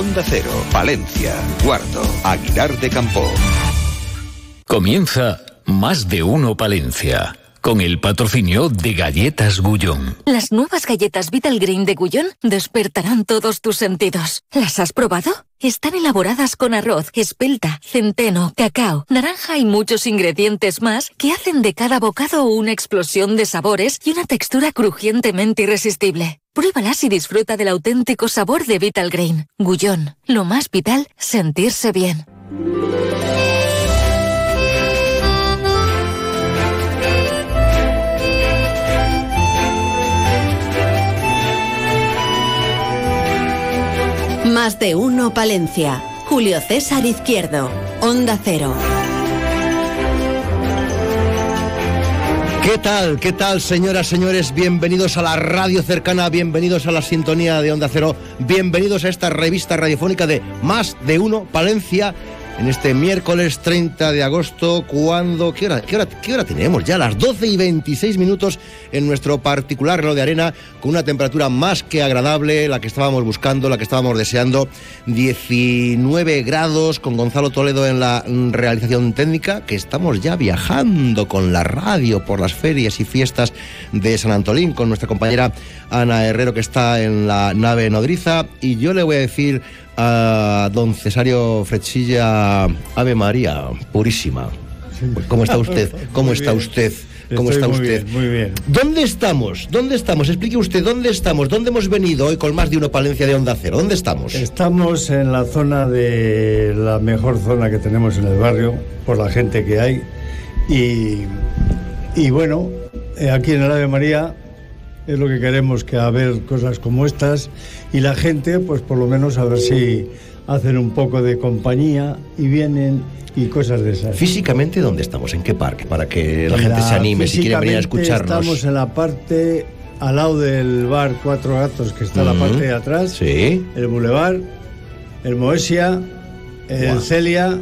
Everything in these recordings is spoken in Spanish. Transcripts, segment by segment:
Onda Cero, Valencia, Cuarto, Aguilar de Campo. Comienza Más de Uno Palencia con el patrocinio de Galletas Gullón. Las nuevas galletas Vital Green de Gullón despertarán todos tus sentidos. ¿Las has probado? Están elaboradas con arroz, espelta, centeno, cacao, naranja y muchos ingredientes más que hacen de cada bocado una explosión de sabores y una textura crujientemente irresistible. Pruébalas y disfruta del auténtico sabor de Vital Green. Gullón, lo más vital, sentirse bien. Más de uno Palencia. Julio César Izquierdo. Onda Cero. ¿Qué tal? ¿Qué tal, señoras, señores? Bienvenidos a la radio cercana, bienvenidos a la sintonía de Onda Cero, bienvenidos a esta revista radiofónica de Más de Uno Palencia en este miércoles 30 de agosto, cuando... ¿Qué hora, qué hora, qué hora tenemos? Ya las 12 y 26 minutos en nuestro particular reloj de arena, con una temperatura más que agradable, la que estábamos buscando, la que estábamos deseando. 19 grados, con Gonzalo Toledo en la realización técnica, que estamos ya viajando con la radio por las ferias y fiestas de San Antolín, con nuestra compañera Ana Herrero, que está en la nave nodriza. Y yo le voy a decir a don Cesario Frechilla, Ave María, purísima. ¿Cómo está usted? ¿Cómo Muy está usted? ¿Cómo Estoy está muy usted? bien, muy bien. ¿Dónde estamos? ¿Dónde estamos? Explique usted, ¿dónde estamos? ¿Dónde hemos venido hoy con más de uno Palencia de Onda Cero? ¿Dónde estamos? Estamos en la zona de la mejor zona que tenemos en el barrio, por la gente que hay. Y, y bueno, eh, aquí en el Ave María es lo que queremos, que a ver cosas como estas. Y la gente, pues por lo menos a ver si hacen un poco de compañía y vienen y cosas de esas. Físicamente, ¿dónde estamos? ¿En qué parque? Para que la gente se anime si quiere venir a escucharnos. Estamos en la parte al lado del bar Cuatro Gatos, que está la parte de atrás. Sí. El Boulevard, el Moesia, el Guau. Celia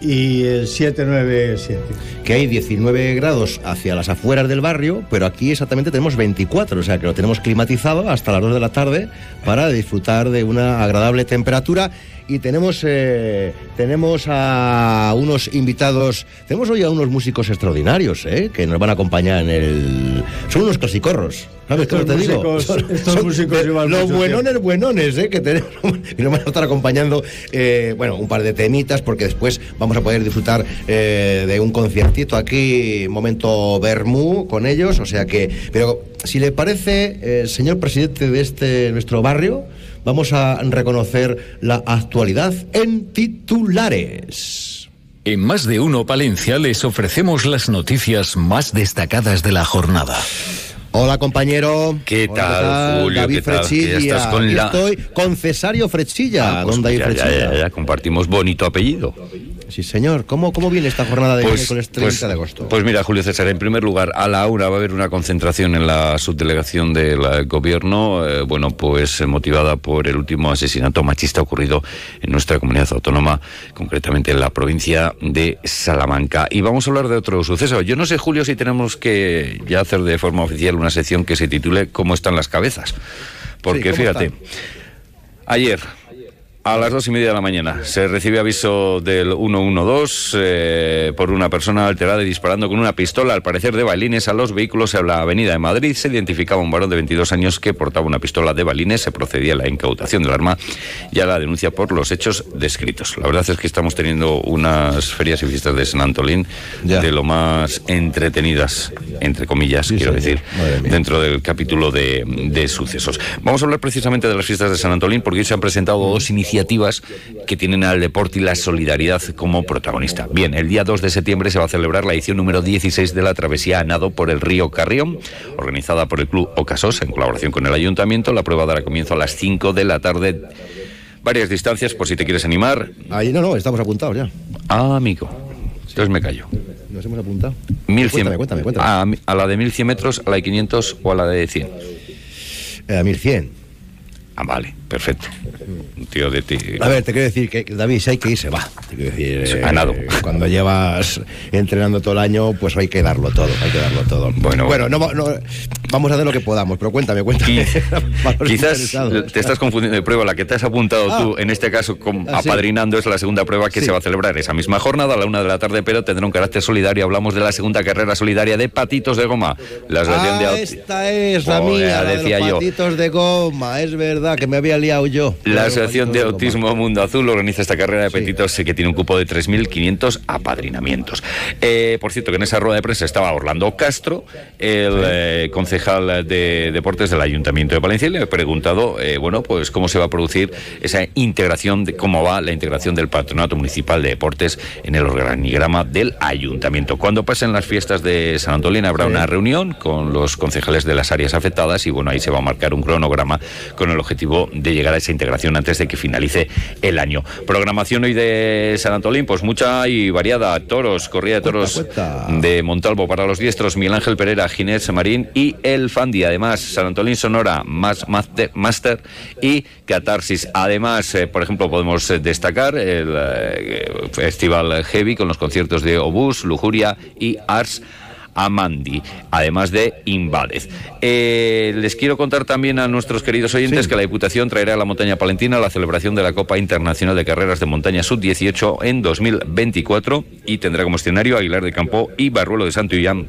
y el 797. que hay 19 grados hacia las afueras del barrio, pero aquí exactamente tenemos 24, o sea que lo tenemos climatizado hasta las 2 de la tarde para disfrutar de una agradable temperatura. Y tenemos, eh, tenemos a unos invitados, tenemos hoy a unos músicos extraordinarios, ¿eh? que nos van a acompañar en el... Son unos clasicorros, ¿sabes Estos cómo te digo? músicos- estos músicos llevan Los mucho buenones, buenones, ¿eh? que tenemos. Y nos van a estar acompañando, eh, bueno, un par de temitas, porque después vamos a poder disfrutar eh, de un conciertito aquí, momento Bermú con ellos. O sea que, pero si le parece, eh, señor presidente de este nuestro barrio, vamos a reconocer la actualidad en titulares. En Más de Uno Palencia les ofrecemos las noticias más destacadas de la jornada. Hola compañero. ¿Qué Hola, tal, Julio? David ¿Qué tal? Frechilla. estás con Aquí la- Estoy con Cesario Frechilla. Ah, pues don David ya, ya, Frechilla. ya, ya, compartimos bonito apellido. Sí, señor. ¿Cómo, cómo viene esta jornada de miércoles 30 de agosto? pues mira, Julio César, en primer lugar, a la una va a haber una concentración en la subdelegación del eh, gobierno, eh, bueno, pues eh, motivada por el último asesinato machista ocurrido en nuestra comunidad autónoma, concretamente en la provincia de Salamanca. Y vamos a hablar de otro suceso. Yo no sé, Julio, si tenemos que ya hacer de forma oficial una sección que se titule ¿Cómo están las cabezas? Porque ¿cómo fíjate, están? Ayer, a las dos y media de la mañana, se recibe aviso del 112 eh, por una persona alterada y disparando con una pistola, al parecer de balines, a los vehículos en la avenida de Madrid. Se identificaba un varón de 22 años que portaba una pistola de balines. Se procedía a la incautación del arma y a la denuncia por los hechos descritos. La verdad es que estamos teniendo unas ferias y fiestas de San Antolín Ya. de lo más entretenidas, entre comillas, quiero señor. decir, dentro del capítulo de, de sucesos. Vamos a hablar precisamente de las fiestas de San Antolín porque hoy se han presentado dos iniciativas que tienen al deporte y la solidaridad como protagonista. Bien, el día 2 de septiembre se va a celebrar la edición número 16 de la travesía a nado por el río Carrión, organizada por el Club Ocasos en colaboración con el Ayuntamiento. La prueba dará comienzo a las 5 de la tarde. Varias distancias por si te quieres animar. Ahí no, no, estamos apuntados ya. Ah, amigo. Entonces me callo. Nos hemos apuntado. 1100. Cuéntame, cuéntame, cuéntame. A, a la de 1100 metros, a la de 500 o a la de 100. Eh, a 1100. Ah, vale, perfecto. Un tío de ti. A ver, te quiero decir que David, si hay que irse, va. Te quiero decir, eh, a nado. cuando llevas entrenando todo el año, pues hay que darlo todo, hay que darlo todo. Bueno, bueno, no, no- vamos a hacer lo que podamos, pero cuéntame, cuéntame. Quizás te estás confundiendo de prueba. La que te has apuntado Ah. tú, en este caso, com- Ah, sí. apadrinando, es la segunda prueba que Sí. se va a celebrar esa misma jornada a la una de la tarde, pero tendrá un carácter solidario. Hablamos de la segunda carrera solidaria de patitos de goma. La de Ah, aut- esta es la mía, la de decía los yo. patitos de goma, es verdad que me había liado yo. La Asociación de. Autismo Mundo Azul organiza esta carrera de Sí. petitos eh, que tiene un cupo de 3.500 apadrinamientos. Eh, por cierto, que en esa rueda de prensa estaba Orlando Castro, el eh, concejal de Deportes del Ayuntamiento de Palencia, y le he preguntado, eh, bueno, pues cómo se va a producir esa integración, de cómo va la integración del Patronato Municipal de Deportes en el organigrama del Ayuntamiento. Cuando pasen las fiestas de San Antolín habrá una reunión con los concejales de las áreas afectadas y bueno, ahí se va a marcar un cronograma con el objetivo de llegar a esa integración antes de que finalice el año. Programación hoy de San Antolín, pues mucha y variada. Toros, corrida de toros cuenta. de Montalvo para los diestros, Miguel Ángel Pereira, Ginés Marín y El Fandi. Además, San Antolín Sonora, más Master, Master y Catarsis. Además, eh, por ejemplo, podemos eh, destacar el eh, Festival Heavy con los conciertos de Obús, Lujuria y Ars. Amandi, además de Invález. Eh, les quiero contar también a nuestros queridos oyentes que la Diputación traerá a la montaña palentina la celebración de la Copa Internacional de Carreras de Montaña Sub-18 en 2024 y tendrá como escenario Aguilar de Campo y Barruelo de Santo Illán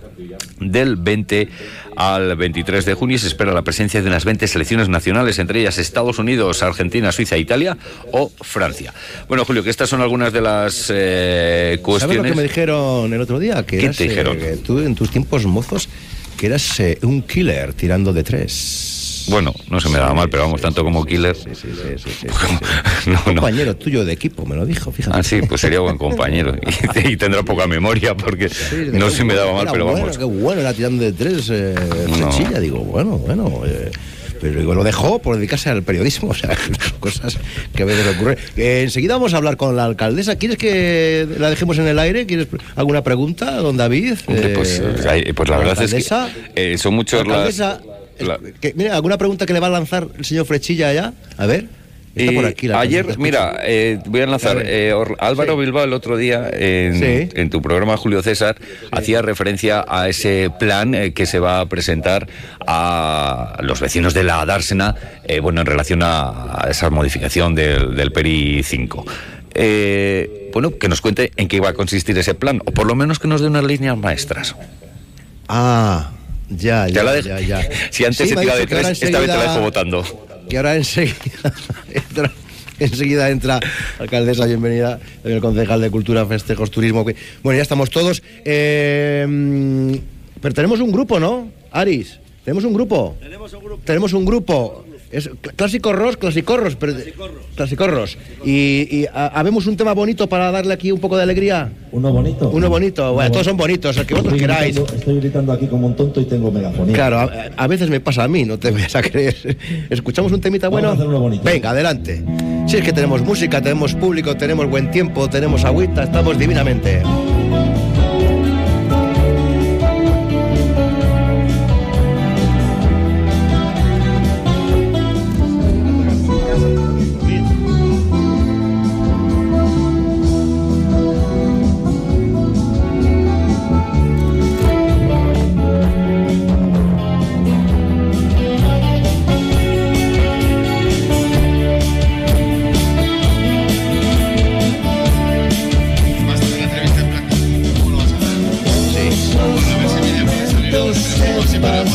del 20 al 23 de junio y se espera la presencia de unas 20 selecciones nacionales, entre ellas Estados Unidos, Argentina, Suiza, Italia o Francia. Bueno, Julio, que estas son algunas de las eh, ¿Sabes lo cuestiones. que me dijeron el otro día? Que ¿Qué eras, te dijeron? eh, tú en tus tiempos mozos, que eras eh, un killer tirando de tres. Bueno, no se me daba mal, pero vamos, tanto como killer. Sí, sí, sí, No, compañero tuyo de equipo, me lo dijo, fíjate. Ah, sí, pues sería buen compañero. Y, y tendrá poca memoria porque no se me daba mal, pero bueno, vamos. Qué bueno, era tirando de tres, eh, No. Digo, bueno, bueno. eh, pero digo, lo dejó por dedicarse al periodismo, o sea, cosas que a veces ocurren. Eh, enseguida vamos a hablar con la alcaldesa. ¿Quieres que la dejemos en el aire? ¿Quieres alguna pregunta, don David? Hombre, pues, Eh, pues la verdad es que son muchos las. alcaldesa, la- que- mira, ¿alguna pregunta que le va a lanzar el señor Frechilla allá? A ver. Está por aquí la ayer, mira, eh, voy a lanzar. A eh, Álvaro Sí. Bilbao el otro día en, Sí. en tu programa Julio César hacía referencia a ese plan eh, que se va a presentar a los vecinos de la Dársena, bueno, en relación a, a esa modificación del, del PERI 5. Eh, bueno, que nos cuente en qué va a consistir ese plan, o por lo menos que nos dé unas líneas maestras. Ah, ya, ya, Ya la ya, dejo. ya. Si antes Sí, se me ha tira de tres, esta vez te la dejo votando. que ahora enseguida entra, enseguida entra alcaldesa, bienvenida, el concejal de Cultura, Festejos, Turismo. que- Bueno, ya estamos todos. Eh, mm, pero tenemos un grupo, ¿no? Aris, ¿tenemos un grupo? Tenemos un grupo. Tenemos un grupo. Es cl- clásico Ros, clasicorros, pero clasicorros. Y, y ha- habemos un tema bonito para darle aquí un poco de alegría. Uno bonito. Uno bonito, bueno, todos son bonitos, el que vosotros Estoy queráis. gritando- estoy gritando aquí como un tonto y tengo megafonía. Claro, a, a veces me pasa a mí, no te vayas a creer. ¿Escuchamos un temita Vamos bueno? a hacer uno bonito. Venga, adelante. Si es que tenemos música, tenemos público, tenemos buen tiempo, tenemos agüita, estamos divinamente.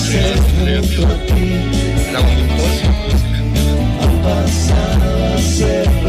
se junto ti. La unión. Han pasado siempre.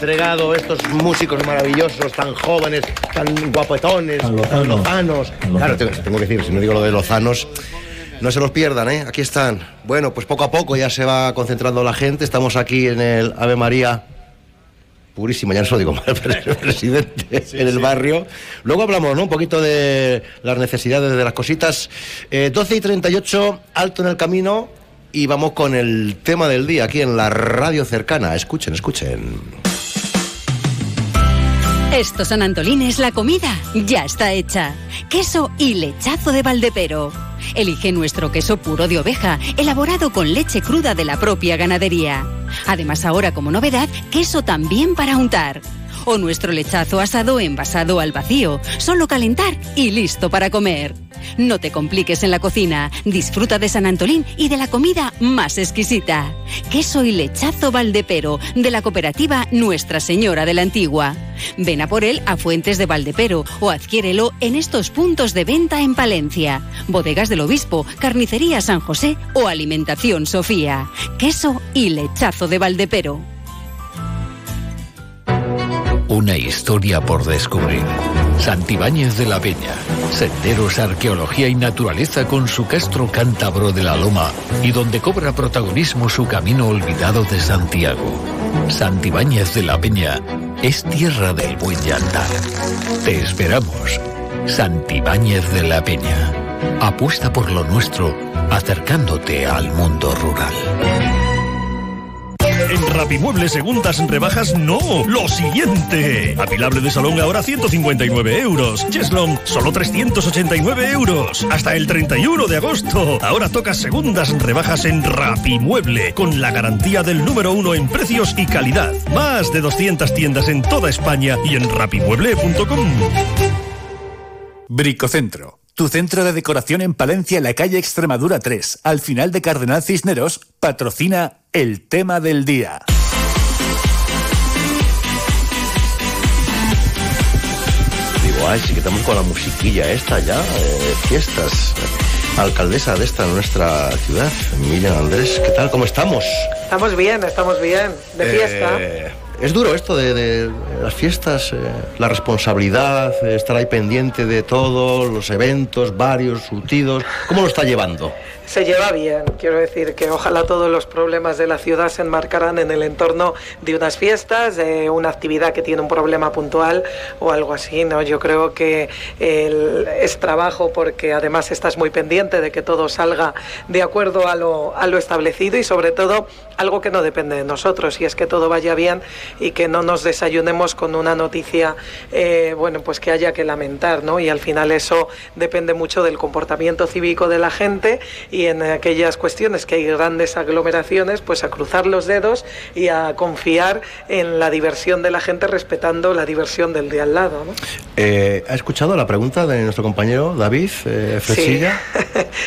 Entregado, estos músicos maravillosos, tan jóvenes, tan guapetones, Tan tan lozanos. Claro, tengo, tengo que decir, si no digo lo de lozanos, no se los pierdan, ¿eh? Aquí están. Bueno, pues poco a poco ya se va concentrando la gente. Estamos aquí en el Ave María purísimo, ya no se lo digo mal, pero es el presidente en el barrio. Luego hablamos ¿no? un poquito de las necesidades de las cositas. Eh, 12 y 38, alto en el camino y vamos con el tema del día aquí en la radio cercana. Escuchen, escuchen. Estos San Antolines, la comida ya está hecha. Queso y lechazo de Valdepero. Elige nuestro queso puro de oveja, elaborado con leche cruda de la propia ganadería. Además, ahora como novedad, queso también para untar. O nuestro lechazo asado envasado al vacío, solo calentar y listo para comer. No te compliques en la cocina, disfruta de San Antolín y de la comida más exquisita. Queso y lechazo Valdepero, de la cooperativa Nuestra Señora de la Antigua. Ven a por él a Fuentes de Valdepero o adquiérelo en estos puntos de venta en Palencia. Bodegas del Obispo, Carnicería San José o Alimentación Sofía. Queso y lechazo de Valdepero. Una historia por descubrir. Santibáñez de la Peña. Senderos, arqueología y naturaleza con su castro cántabro de la Loma y donde cobra protagonismo su camino olvidado de Santiago. Santibáñez de la Peña es tierra del buen andar. Te esperamos. Santibáñez de la Peña. Apuesta por lo nuestro, acercándote al mundo rural. En Rapimueble segundas rebajas no, lo siguiente. Apilable de salón ahora 159 euros. Cheslom solo 389 euros. Hasta el 31 de agosto. Ahora toca segundas rebajas en Rapimueble con la garantía del número uno en precios y calidad. Más de 200 tiendas en toda España y en rapimueble.com. Bricocentro. Tu centro de decoración en Palencia, en la calle Extremadura 3, al final de Cardenal Cisneros, patrocina el tema del día. Digo, ay, sí que estamos con la musiquilla esta ya, eh, fiestas. Alcaldesa de esta nuestra ciudad, Miriam Andrés, ¿qué tal? ¿Cómo estamos? Estamos bien, estamos bien, de fiesta. Eh, es duro esto de, las fiestas, eh, la responsabilidad, eh, estar ahí pendiente de todos los eventos, varios, surtidos. ¿Cómo lo está llevando? Se lleva bien, quiero decir que ojalá todos los problemas de la ciudad se enmarcaran en el entorno de unas fiestas, de una actividad que tiene un problema puntual o algo así, ¿no? Yo creo que el- es trabajo porque además estás muy pendiente de que todo salga de acuerdo a lo, a lo establecido y sobre todo algo que no depende de nosotros y es que todo vaya bien y que no nos desayunemos con una noticia, eh, bueno, pues que haya que lamentar, ¿no? Y al final eso depende mucho del comportamiento cívico de la gente y en aquellas cuestiones que hay grandes aglomeraciones, pues a cruzar los dedos y a confiar en la diversión de la gente respetando la diversión del de al lado, ¿no? Eh, ¿Ha escuchado la pregunta de nuestro compañero David eh, Frechilla?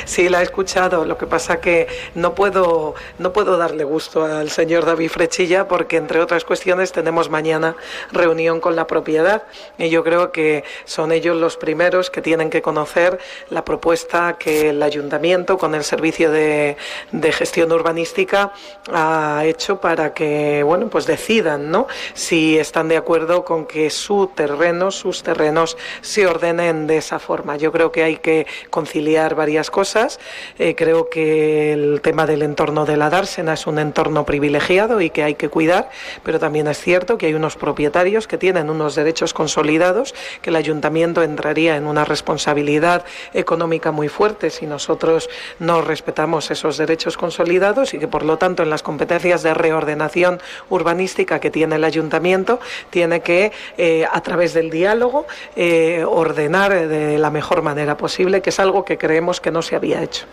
Sí, la he escuchado. Lo que pasa que no puedo, no puedo darle gusto al señor David Frechilla porque, entre otras cuestiones, tenemos mañana reunión con la propiedad y yo creo que son ellos los primeros que tienen que conocer la propuesta que el ayuntamiento con el servicio de, de gestión urbanística ha hecho para que, bueno, pues decidan, ¿no? Si están de acuerdo con que su terreno, sus terrenos se ordenen de esa forma. Yo creo que hay que conciliar varias cosas. Eh, creo que el tema del entorno de la dársena es un entorno privilegiado y que hay que cuidar, pero también es cierto que hay unos propietarios que tienen unos derechos consolidados, que el ayuntamiento entraría en una responsabilidad económica muy fuerte si nosotros no respetamos esos derechos consolidados y que por lo tanto en las competencias de reordenación urbanística que tiene el ayuntamiento tiene que eh, a través del diálogo eh, ordenar de la mejor manera posible, que es algo que creemos que no se había hecho.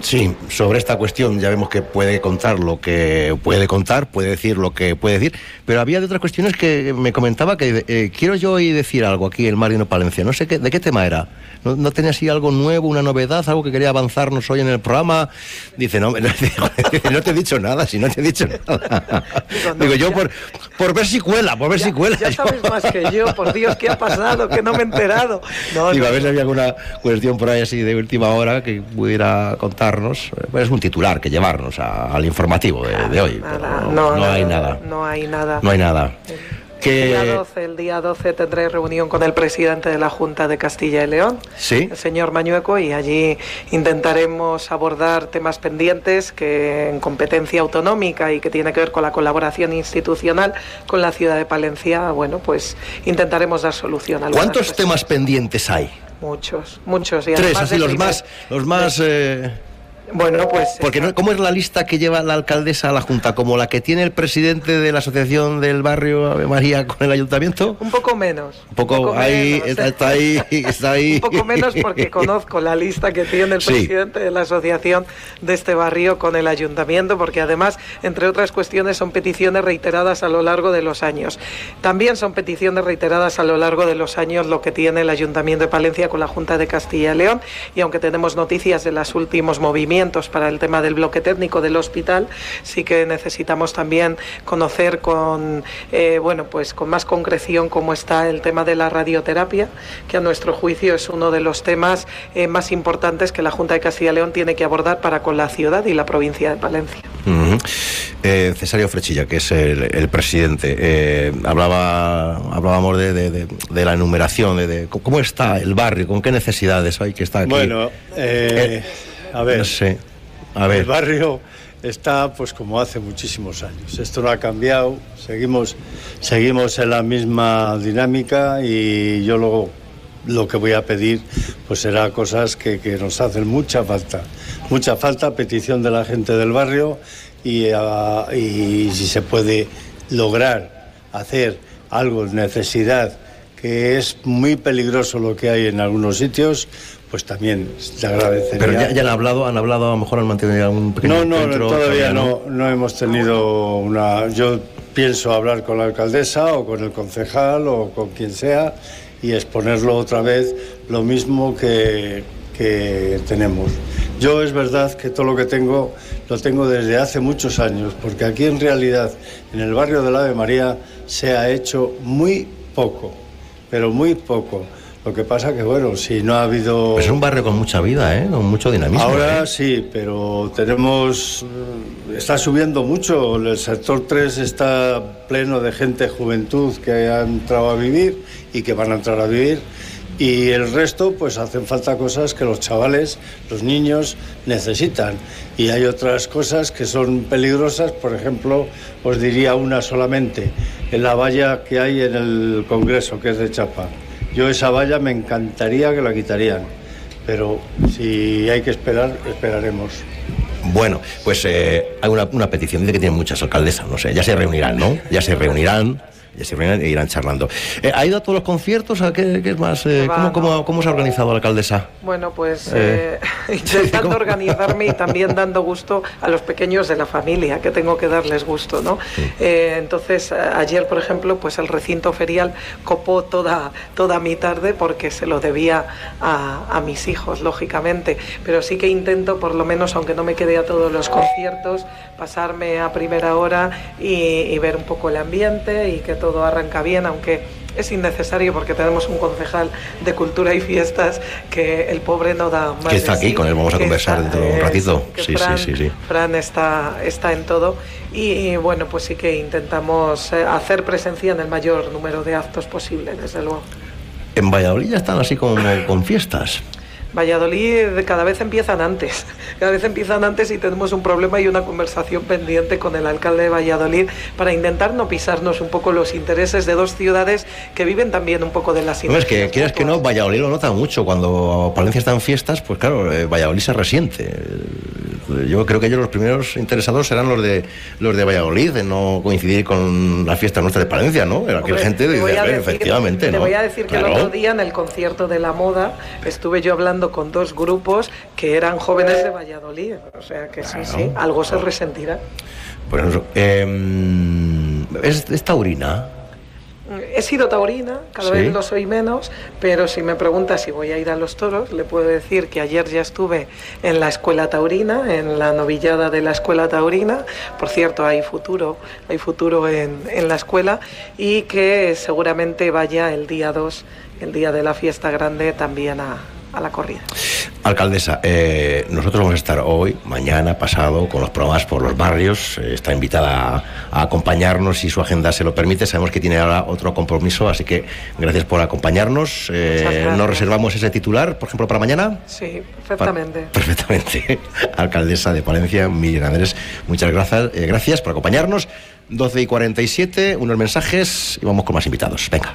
Sí, sobre esta cuestión ya vemos que puede contar lo que puede contar, puede decir lo que puede decir, pero había de otras cuestiones que me comentaba que eh, quiero yo hoy decir algo aquí en Marino Palencia, no sé qué, de qué tema era, no, no tenía así algo nuevo, una novedad, algo que quería avanzarnos hoy en el programa, dice, no, no te he dicho nada, si no te he dicho nada. Digo, yo por, por ver si cuela, por ver si cuela. Ya sabes más que yo, por Dios, ¿qué ha pasado? Que no me he enterado. No, Digo, no, a ver si había alguna cuestión por ahí así de última hora que pudiera contar eh, es un titular que llevarnos al informativo de, hoy. no, hay nada. No hay nada. No hay nada. El, día 12, el día 12 tendré reunión con el presidente de la Junta de Castilla y León, el señor Mañueco, y allí intentaremos abordar temas pendientes que en competencia autonómica y que tiene que ver con la colaboración institucional con la ciudad de Palencia, bueno, pues intentaremos dar solución a ¿Cuántos temas pendientes hay? Muchos, muchos. Y Tres, así los más, los más... Eh, bueno, pues. Porque no, ¿cómo es la lista que lleva la alcaldesa a la Junta? ¿Como la que tiene el presidente de la Asociación del Barrio Ave María con el ayuntamiento? Un poco menos. Un poco, ahí, está, ahí, está ahí. Un poco menos porque conozco la lista que tiene el presidente de la Asociación de este barrio con el ayuntamiento, porque además, entre otras cuestiones, son peticiones reiteradas a lo largo de los años. También son peticiones reiteradas a lo largo de los años lo que tiene el ayuntamiento de Palencia con la Junta de Castilla y León, y aunque tenemos noticias de los últimos movimientos, para el tema del bloque técnico del hospital, sí que necesitamos también conocer con, eh, bueno, pues con más concreción cómo está el tema de la radioterapia, que a nuestro juicio es uno de los temas eh, más importantes que la Junta de Castilla y León tiene que abordar para con la ciudad y la provincia de Palencia. Eh, Cesario Frechilla, que es el, presidente, hablaba, hablábamos de, la enumeración, de, cómo está el barrio, con qué necesidades hay que estar aquí. Bueno, a ver, a ver. El barrio está pues como hace muchísimos años. Esto no ha cambiado, seguimos, seguimos en la misma dinámica y yo luego lo que voy a pedir pues será cosas que, nos hacen mucha falta. Mucha falta, petición de la gente del barrio y, ah, y si se puede lograr hacer algo, necesidad, que es muy peligroso lo que hay en algunos sitios, pues también te agradecería. Pero ya, han hablado, han hablado, a lo mejor han mantenido algún pequeño No, no, todavía no, no hemos tenido una... Yo pienso hablar con la alcaldesa o con el concejal o con quien sea y exponerlo otra vez lo mismo que, que tenemos. Yo es verdad que todo lo que tengo lo tengo desde hace muchos años, porque aquí en realidad, en el barrio de la Ave María, se ha hecho muy poco, pero muy poco. Lo que pasa que, bueno, si no ha habido... es un barrio con mucha vida, ¿eh? Con mucho dinamismo. Ahora ¿eh? sí, pero tenemos... Está subiendo mucho. El sector 3 está pleno de gente, juventud, que ha entrado a vivir y que van a entrar a vivir. Y el resto, pues hacen falta cosas que los chavales, los niños, necesitan. Y hay otras cosas que son peligrosas, por ejemplo, os diría una solamente, en la valla que hay en el Congreso, que es de Chapa yo esa valla me encantaría que la quitarían, pero si hay que esperar, esperaremos. Bueno, pues eh, hay una, una petición, dice que tienen muchas alcaldesas, no sé, ya se reunirán, ¿no? Ya se reunirán se e irán charlando. Eh, ¿Ha ido a todos los conciertos? ¿A qué, es más? Eh, ¿cómo, cómo, se ha organizado la alcaldesa? Bueno, pues eh, intentando organizarme y también dando gusto a los pequeños de la familia, que tengo que darles gusto, ¿no? entonces, ayer, por ejemplo, pues el recinto ferial copó toda, toda mi tarde porque se lo debía a, a mis hijos, lógicamente. Pero sí que intento, por lo menos, aunque no me quede a todos los conciertos, pasarme a primera hora y, y ver un poco el ambiente y que todo todo arranca bien, aunque es innecesario porque tenemos un concejal de cultura y fiestas que el pobre no da más. Que está aquí, con él vamos a conversar dentro de un ratito. Sí, Fran, sí, sí, Fran está, está en todo y, bueno, pues sí que intentamos eh, hacer presencia en el mayor número de actos posible, desde luego. En Valladolid ya están así como con fiestas. Valladolid cada vez empiezan antes, cada vez empiezan antes y tenemos un problema y una conversación pendiente con el alcalde de Valladolid para intentar no pisarnos un poco los intereses de dos ciudades que viven también un poco de las No, es que quieras que no, Valladolid lo nota mucho. Cuando Palencia está en fiestas, pues claro, eh, Valladolid se resiente. Yo creo que ellos los primeros interesados serán los de los de Valladolid, en no coincidir con la fiesta nuestra de Palencia, ¿no? Aquella gente de, efectivamente, Te voy a decir que el otro día en el concierto de la moda estuve yo hablando con dos grupos que eran jóvenes de Valladolid. O sea que sí, sí, algo se resentirá. Pues em, ¿es, ¿es taurina? He sido taurina, cada vez lo soy menos, pero si me pregunta si voy a ir a los toros, le puedo decir que ayer ya estuve en la escuela taurina, en la novillada de la escuela taurina. Por cierto, hay futuro, hay futuro en, en la escuela y que seguramente vaya el día 2, el día de la fiesta grande, también a, a la corrida. Alcaldesa, eh, nosotros vamos a estar hoy, mañana, pasado, con los programas por los barrios. Eh, está invitada a, a acompañarnos si su agenda se lo permite. Sabemos que tiene ahora otro compromiso, así que gracias por acompañarnos. Eh. ¿Nos reservamos ese titular, por ejemplo, para mañana? Sí, perfectamente. Perfectamente. Alcaldesa de Palencia, Miriam Andrés, muchas gracias, eh, gracias por acompañarnos. 12 y 47, unos mensajes y vamos con más invitados. Venga.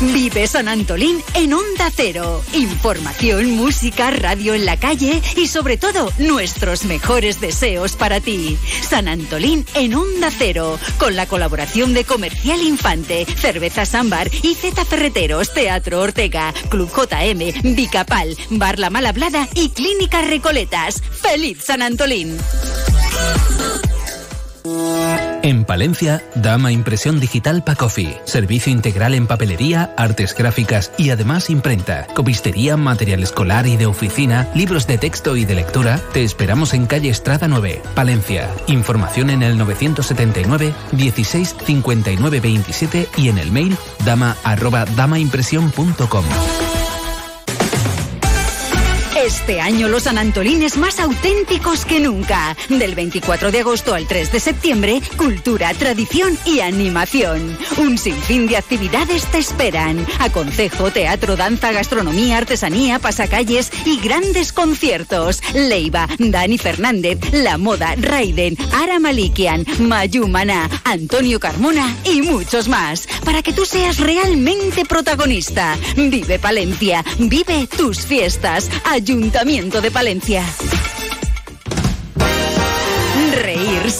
Vive San Antolín en Onda Cero. Información, música, radio en la calle y sobre todo nuestros mejores deseos para ti. San Antolín en Onda Cero. Con la colaboración de Comercial Infante, Cerveza Ámbar y Z Ferreteros, Teatro Ortega, Club JM, Bicapal, Bar La Malhablada y Clínica Recoletas. ¡Feliz San Antolín! En Palencia, Dama Impresión Digital Pacofi. Servicio integral en papelería, artes gráficas y además imprenta. Copistería, material escolar y de oficina, libros de texto y de lectura. Te esperamos en calle Estrada 9, Palencia. Información en el 979 16 59 27 y en el mail dama damaimpresión.com. Este año los sanantolines más auténticos que nunca. Del 24 de agosto al 3 de septiembre, cultura, tradición y animación. Un sinfín de actividades te esperan. Aconsejo, teatro, danza, gastronomía, artesanía, pasacalles y grandes conciertos. Leiva, Dani Fernández, La Moda, Raiden, Ara Malikian, Mayu Maná, Antonio Carmona y muchos más. Para que tú seas realmente protagonista. Vive Palencia, vive tus fiestas. Ayuntamiento de Palencia.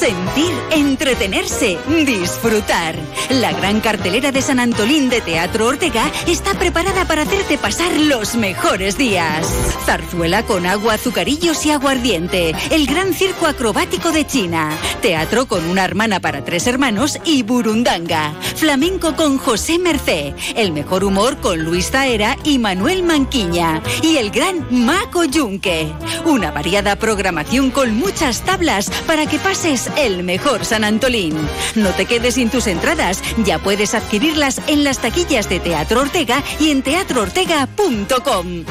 Sentir, entretenerse, disfrutar. La gran cartelera de San Antolín de Teatro Ortega está preparada para hacerte pasar los mejores días. Zarzuela con agua, azucarillos y aguardiente. El gran circo acrobático de China. Teatro con una hermana para tres hermanos y burundanga. Flamenco con José Mercé. El mejor humor con Luis Zaera y Manuel Manquiña. Y el gran Maco Yunque. Una variada programación con muchas tablas para que pases el mejor San Antolín. No te quedes sin tus entradas, ya puedes adquirirlas en las taquillas de Teatro Ortega y en teatroortega.com.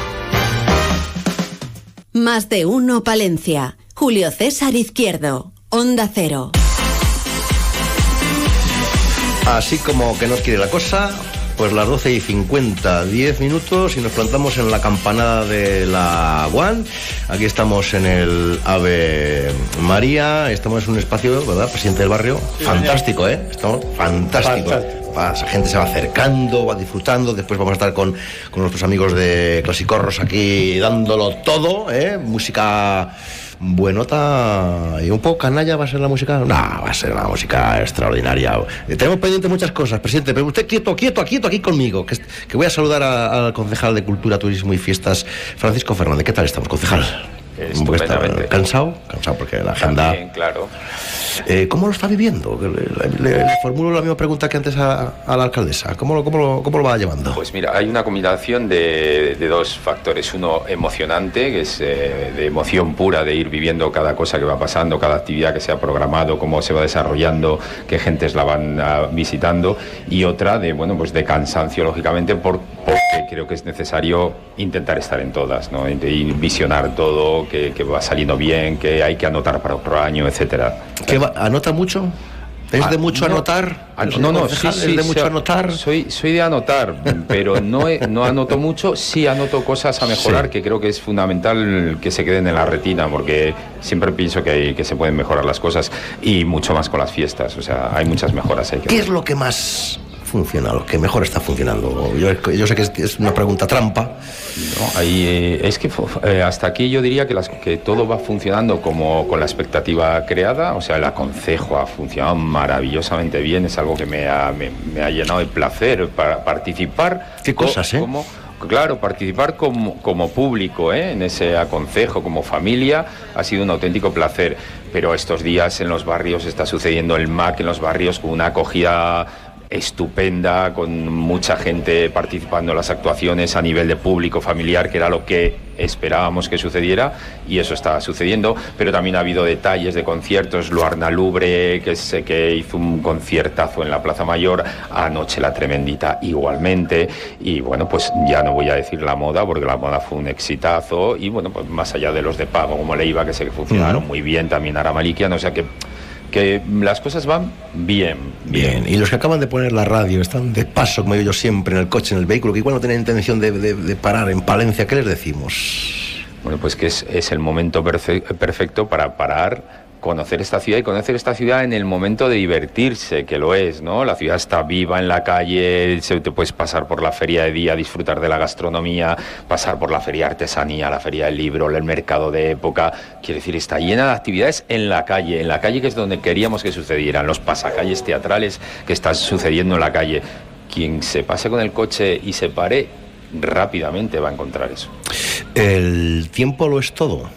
Más de uno Palencia. Julio César Izquierdo. Onda Cero. Así como que nos quiere la cosa, pues las 12 y 50, 10 minutos y nos plantamos en la campanada de la One. Aquí estamos en el Ave María, estamos en un espacio, ¿verdad? Presidente del barrio, fantástico, ¿eh? Estamos fantástico. Va, esa gente se va acercando, va disfrutando. Después vamos a estar con, con nuestros amigos de Clasicorros aquí dándolo todo, ¿eh? Música buenota y un poco canalla va a ser la música. No, va a ser una música extraordinaria. Eh, Tenemos pendiente muchas cosas, presidente, pero usted quieto, quieto, quieto aquí conmigo, que, voy a saludar al concejal de Cultura, Turismo y Fiestas, Francisco Fernández. ¿Qué tal estamos, concejal? Estupendamente. ¿Cansado? Cansado porque la agenda... Claro. Eh, ¿Cómo lo está viviendo? Le, le- le formulo la misma pregunta que antes a, a la alcaldesa. ¿Cómo lo, cómo, lo, ¿Cómo lo va llevando? Pues mira, hay una combinación de, de dos factores. Uno emocionante, que es eh, de emoción pura de ir viviendo cada cosa que va pasando, cada actividad que se ha programado, cómo se va desarrollando, qué gentes la van ah, visitando. Y otra de, bueno, pues de cansancio, lógicamente, por, porque creo que es necesario intentar estar en todas, ¿no? Y visionar todo, que, que va saliendo bien, que hay que anotar para otro año, etcétera. ¿Qué va- ¿Anota mucho? ¿Es de Ah, mucho no. anotar? Ah, No, no, sí, sí, ¿Es de mucho anotar? Soy, soy de anotar, pero no, he- no anoto mucho, sí anoto cosas a mejorar Sí. que creo que es fundamental que se queden en la retina, porque siempre pienso que, hay- que se pueden mejorar las cosas y mucho más con las fiestas, o sea, hay muchas mejoras. Hay que ¿Qué es lo que más funciona, lo que mejor está funcionando? Yo, yo sé que es, es una pregunta trampa. No, ahí, eh, es que eh, hasta aquí yo diría que, las, que todo va funcionando como con la expectativa creada, o sea, el aconsejo ha funcionado maravillosamente bien, es algo que me ha, me, me ha llenado de placer para participar. ¿Qué Co- cosas, eh? como- claro, participar como, como público ¿eh? en ese aconcejo, como familia, ha sido un auténtico placer. Pero estos días en los barrios está sucediendo el MAC en los barrios con una acogida estupenda, con mucha gente participando en las actuaciones a nivel de público familiar, que era lo que esperábamos que sucediera, y eso está sucediendo. Pero también ha habido detalles de conciertos, Luarna Lubre, que sé que hizo un conciertazo en la Plaza Mayor, anoche la Tremendita igualmente, y bueno, pues ya no voy a decir la moda, porque la moda fue un exitazo, y bueno, pues más allá de los de pago como Leiva, que sé que funcionaron muy bien, también Aramalikian, o sea que que las cosas van bien, bien. Y los que acaban de poner la radio están de paso, como digo yo siempre, en el coche, en el vehículo, que igual no tienen intención de, de- de parar en Palencia, ¿qué les decimos? Bueno, pues que es, es el momento perfe- perfecto para parar, conocer esta ciudad y conocer esta ciudad en el momento de divertirse, que lo es, ¿no? La ciudad está viva en la calle, se- te puedes pasar por la feria de día, disfrutar de la gastronomía, pasar por la feria de artesanía, la feria del libro, el mercado de época. Quiere decir, está llena de actividades en la calle, en la calle que es donde queríamos que sucedieran, los pasacalles teatrales que están sucediendo en la calle. Quien se pase con el coche y se pare, rápidamente va a encontrar eso. El tiempo lo es todo.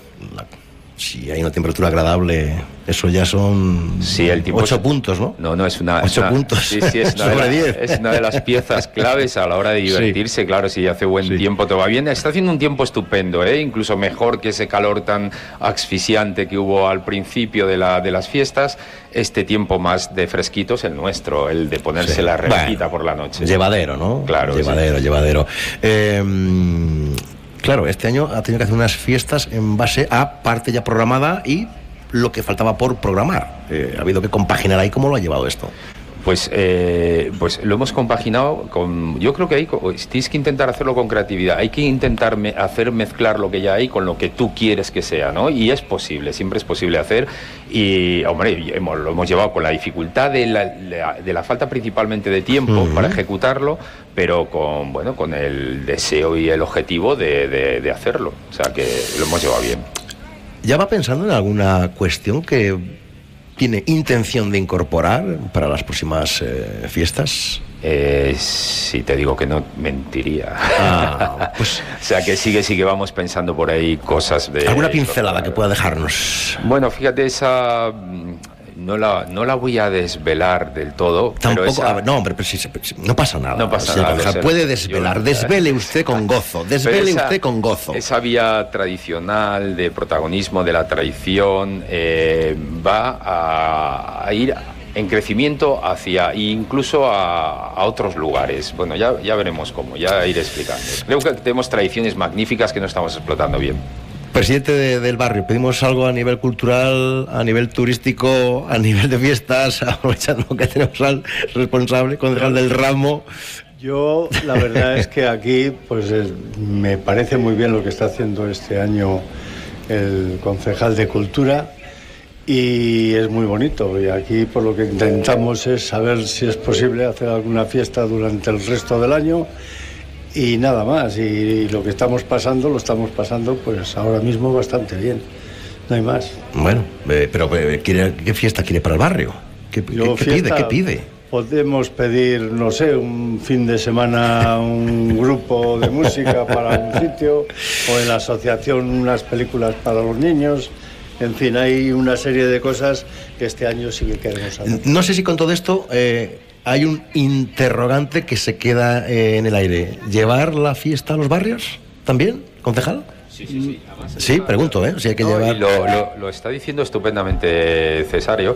Si hay una temperatura agradable, eso ya son Sí, el tiempo ocho es- puntos, ¿no? No, no, es una... Ocho una- puntos. Sí, sí, es una, de la- diez. es una de las piezas claves a la hora de divertirse. Claro, si hace buen tiempo, todo va bien. Está haciendo un tiempo estupendo, ¿eh? incluso mejor que ese calor tan asfixiante que hubo al principio de, la, de las fiestas. Este tiempo más de fresquito es el nuestro, el de ponerse la Bueno, rejita por la noche. Llevadero, ¿no? Claro, Llevadero, llevadero. Eh, claro, este año ha tenido que hacer unas fiestas en base a parte ya programada y lo que faltaba por programar. Eh, ha habido que compaginar ahí cómo lo ha llevado esto. Pues, eh, pues lo hemos compaginado con. Yo creo que hay, tienes que intentar hacerlo con creatividad. Hay que intentar me- hacer mezclar lo que ya hay con lo que tú quieres que sea, ¿no? Y es posible, siempre es posible hacer. Y, hombre, hemos- lo hemos llevado con la dificultad de la, de la falta principalmente de tiempo para ejecutarlo, pero con, bueno, con el deseo y el objetivo de, de- de hacerlo. O sea que lo hemos llevado bien. ¿Ya va pensando en alguna cuestión que tiene intención de incorporar para las próximas eh, fiestas? Eh, si te digo que no, mentiría. Ah, o sea que sigue, sí que vamos pensando por ahí cosas de... ¿Alguna pincelada que pueda dejarnos? Bueno, fíjate, esa no la, no la voy a desvelar del todo. pero Tampoco, esa- a ver, no, hombre, pero no pasa nada. No pasa nada, puede desvelar, Yo- desvele usted con gozo, desvele esa- usted con gozo. Esa vía tradicional de protagonismo de la traición eh, va a, a ir en crecimiento hacia incluso a, a otros lugares. Bueno, ya, ya veremos cómo, ya iré explicando. Creo que tenemos tradiciones magníficas que no estamos explotando bien. Presidente de- del barrio, pedimos algo a nivel cultural, a nivel turístico, a nivel de fiestas, aprovechando que tenemos al responsable, concejal del ramo. Yo, la verdad es que aquí, pues es- me parece muy bien lo que está haciendo este año el concejal de Cultura y es muy bonito. Y aquí, por lo que intentamos es saber si es posible hacer alguna fiesta durante el resto del año y nada más. Y, lo que estamos pasando, lo estamos pasando, pues ahora mismo bastante bien. No hay más. Bueno, eh, pero eh, ¿quiere- ¿qué fiesta quiere para el barrio? ¿Qué, qué- Yo qué pide? ¿Qué pide? Podemos pedir, no sé, un fin de semana un grupo de música para un sitio o en la asociación unas películas para los niños. En fin, hay una serie de cosas que este año sí que queremos hacer. No sé si con todo esto eh, hay un interrogante que se queda eh, en el aire. ¿Llevar la fiesta a los barrios también, concejal? Sí, sí, sí. Sí, pregunto, ¿eh? Si hay que No, llevar... y lo, lo- lo está diciendo estupendamente Cesario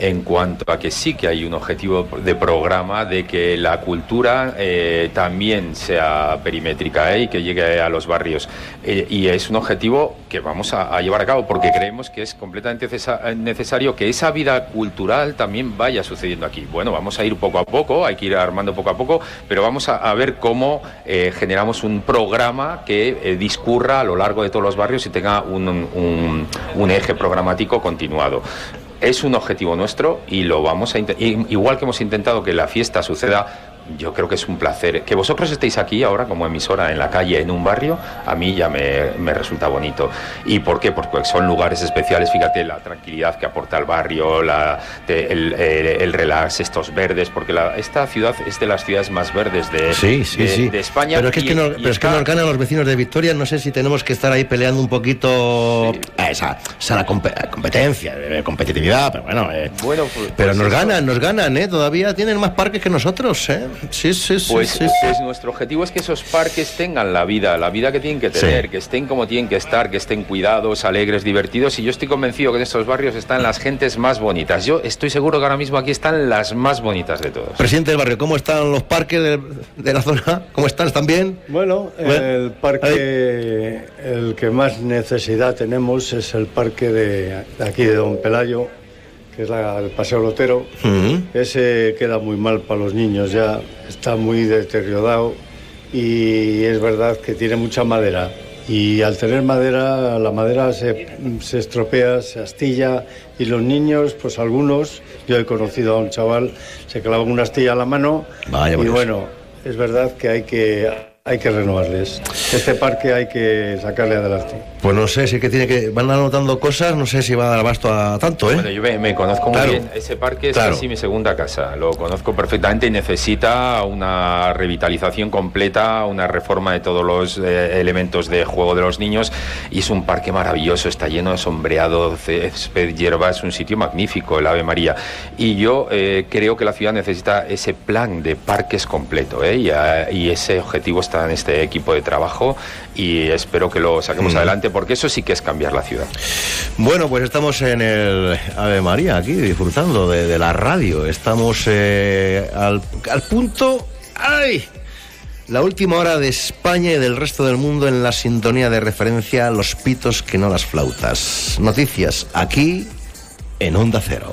en cuanto a que sí que hay un objetivo de programa de que la cultura eh, también sea perimétrica eh, y que llegue a los barrios. Eh, y es un objetivo que vamos a, llevar a cabo porque creemos que es completamente cesa- necesario que esa vida cultural también vaya sucediendo aquí. Bueno, vamos a ir poco a poco, hay que ir armando poco a poco, pero vamos a, ver cómo generamos un programa que discurra a lo largo de todos los barrios y tenga un eje programático continuado. Es un objetivo nuestro y lo vamos a igual que hemos intentado que la fiesta suceda yo creo que es un placer. Que vosotros estéis aquí ahora como emisora en la calle, en un barrio, a mí ya me, me resulta bonito. ¿Y por qué? Porque son lugares especiales, fíjate la tranquilidad que aporta el barrio, la, el, el- el relax, estos verdes, porque la- esta ciudad es de las ciudades más verdes de, Sí, sí, de- sí. de España. Pero es que, es y- que, nos, y pero es que nos ganan los vecinos de Victoria. No sé si tenemos que estar ahí peleando un poquito a esa, esa la compe- competencia, eh, competitividad, pero bueno. eh, Bueno, pues- pero pues nos eso. ganan, nos ganan, ¿eh? Todavía tienen más parques que nosotros, ¿eh? Sí, sí, sí. Pues, sí, sí. pues nuestro objetivo es que esos parques tengan la vida, la vida que tienen que tener, que estén como tienen que estar, que estén cuidados, alegres, divertidos. Y yo estoy convencido que en estos barrios están las gentes más bonitas. Yo estoy seguro que ahora mismo aquí están las más bonitas de todos. Presidente del barrio, ¿cómo están los parques de, de la zona? ¿Cómo están? ¿Están bien? Bueno, el parque, el que más necesidad tenemos es el parque de, de aquí de Don Pelayo, que es la- el Paseo Lotero. Ese queda muy mal para los niños ya, está muy deteriorado y es verdad que tiene mucha madera. Y al tener madera, la madera se, se estropea, se astilla y los niños, pues algunos, yo he conocido a un chaval, se clavó una astilla a la mano Vaya, y Dios. bueno, es verdad que hay que hay que renovarles. Este parque hay que sacarle adelante. Pues no sé, si es que tiene que. Van anotando cosas, no sé si va a dar abasto a tanto, ¿eh? Bueno, yo me, me conozco muy Claro. bien. Ese parque es Claro. casi mi segunda casa. Lo conozco perfectamente y necesita una revitalización completa, una reforma de todos los eh, elementos de juego de los niños. Y es un parque maravilloso, está lleno de sombreado, césped, hierba, es un sitio magnífico, el Ave María. Y yo eh, creo que la ciudad necesita ese plan de parques completo. ¿eh? Y, ah, y ese objetivo está en este equipo de trabajo y espero que lo saquemos Mm. adelante porque eso sí que es cambiar la ciudad. Bueno, pues estamos en el Ave María, aquí disfrutando de, de la radio. Estamos eh, al, al punto. ¡Ay! La última hora de España y del resto del mundo en la sintonía de referencia los pitos que no las flautas. Noticias aquí en Onda Cero.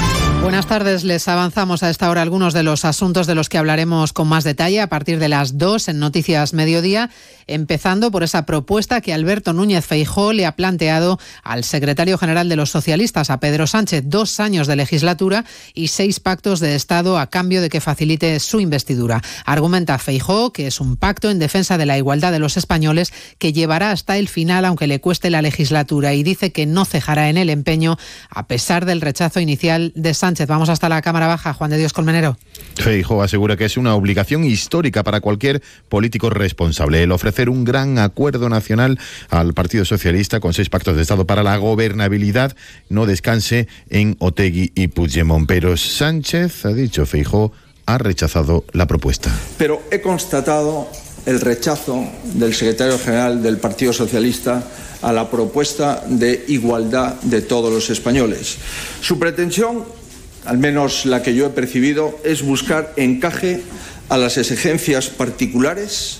Buenas tardes, les avanzamos a esta hora algunos de los asuntos de los que hablaremos con más detalle a partir de las 2 en Noticias Mediodía, empezando por esa propuesta que Alberto Núñez Feijó le ha planteado al secretario general de los socialistas, a Pedro Sánchez, dos años de legislatura y seis pactos de Estado a cambio de que facilite su investidura. Argumenta Feijó que es un pacto en defensa de la igualdad de los españoles que llevará hasta el final aunque le cueste la legislatura y dice que no cejará en el empeño a pesar del rechazo inicial de Sánchez. Vamos hasta la Cámara Baja, Juan de Dios Colmenero. Feijóo asegura que es una obligación histórica para cualquier político responsable el ofrecer un gran acuerdo nacional al Partido Socialista con seis pactos de Estado para la gobernabilidad no descanse en Otegui y Puigdemont. Pero Sánchez, ha dicho Feijóo, ha rechazado la propuesta. Pero he constatado el rechazo del secretario general del Partido Socialista a la propuesta de igualdad de todos los españoles. Su pretensión, al menos la que yo he percibido, es buscar encaje a las exigencias particulares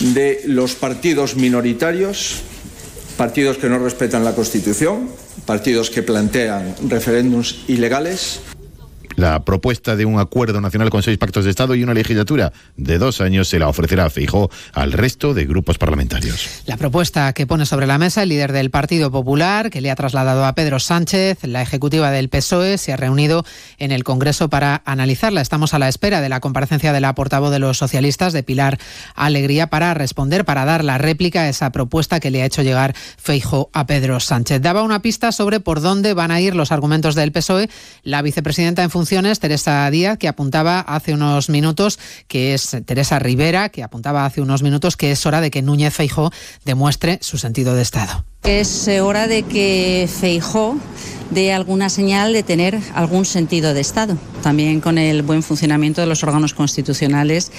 de los partidos minoritarios, partidos que no respetan la Constitución, partidos que plantean referéndums ilegales. La propuesta de un acuerdo nacional con seis pactos de Estado y una legislatura de dos años se la ofrecerá Feijóo al resto de grupos parlamentarios. La propuesta que pone sobre la mesa el líder del Partido Popular, que le ha trasladado a Pedro Sánchez, la ejecutiva del PSOE, se ha reunido en el Congreso para analizarla. Estamos a la espera de la comparecencia de la portavoz de los socialistas, de Pilar Alegría, para responder, para dar la réplica a esa propuesta que le ha hecho llegar Feijo a Pedro Sánchez. Daba una pista sobre por dónde van a ir los argumentos del PSOE la vicepresidenta en Teresa Díaz, que apuntaba hace unos minutos, que es Teresa Rivera, que apuntaba hace unos minutos que es hora de que Núñez Feijó demuestre su sentido de Estado. Es eh, hora de que Feijó dé alguna señal de tener algún sentido de Estado, también con el buen funcionamiento de los órganos constitucionales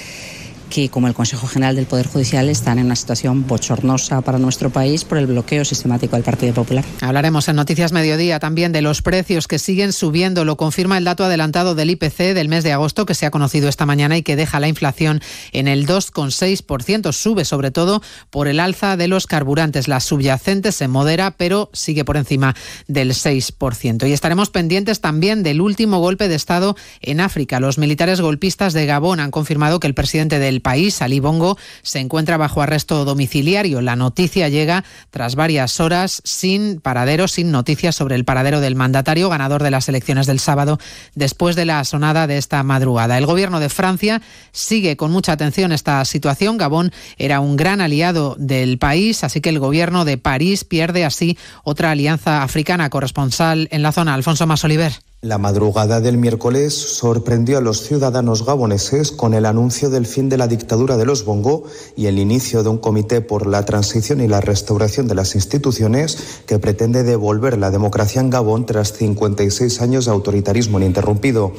que, como el Consejo General del Poder Judicial, están en una situación bochornosa para nuestro país por el bloqueo sistemático del Partido Popular. Hablaremos en Noticias Mediodía también de los precios que siguen subiendo. Lo confirma el dato adelantado del IPC del mes de agosto que se ha conocido esta mañana y que deja la inflación en el 2,6%. Sube sobre todo por el alza de los carburantes. La subyacente se modera, pero sigue por encima del 6%. Y estaremos pendientes también del último golpe de Estado en África. Los militares golpistas de Gabón han confirmado que el presidente del país, Ali Bongo, se encuentra bajo arresto domiciliario. La noticia llega tras varias horas sin paradero, sin noticias sobre el paradero del mandatario ganador de las elecciones del sábado después de la sonada de esta madrugada. El gobierno de Francia sigue con mucha atención esta situación. Gabón era un gran aliado del país, así que el gobierno de París pierde así otra alianza africana corresponsal en la zona. Alfonso Masoliver. La madrugada del miércoles sorprendió a los ciudadanos gaboneses con el anuncio del fin de la dictadura de los Bongo y el inicio de un comité por la transición y la restauración de las instituciones que pretende devolver la democracia en Gabón tras 56 años de autoritarismo ininterrumpido.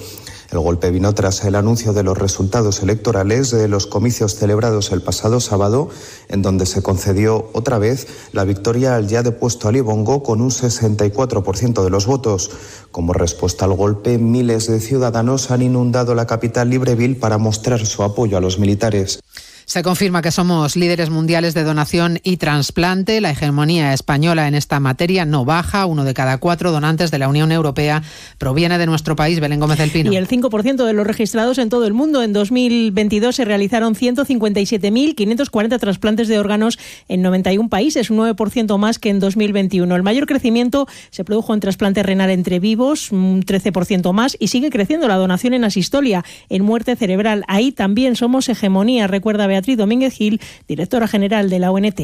El golpe vino tras el anuncio de los resultados electorales de los comicios celebrados el pasado sábado, en donde se concedió otra vez la victoria al ya depuesto Ali Bongo con un 64% de los votos. Como respuesta al golpe, miles de ciudadanos han inundado la capital Libreville para mostrar su apoyo a los militares. Se confirma que somos líderes mundiales de donación y trasplante. La hegemonía española en esta materia no baja. Uno de cada cuatro donantes de la Unión Europea proviene de nuestro país, Belén Gómez del Pino. Y el 5% de los registrados en todo el mundo. En 2022 se realizaron 157.540 trasplantes de órganos en 91 países, un 9% más que en 2021. El mayor crecimiento se produjo en trasplante renal entre vivos, un 13% más, y sigue creciendo la donación en asistolia, en muerte cerebral. Ahí también somos hegemonía, recuerda Beatriz Beatriz Domínguez Gil, directora general de la ONT.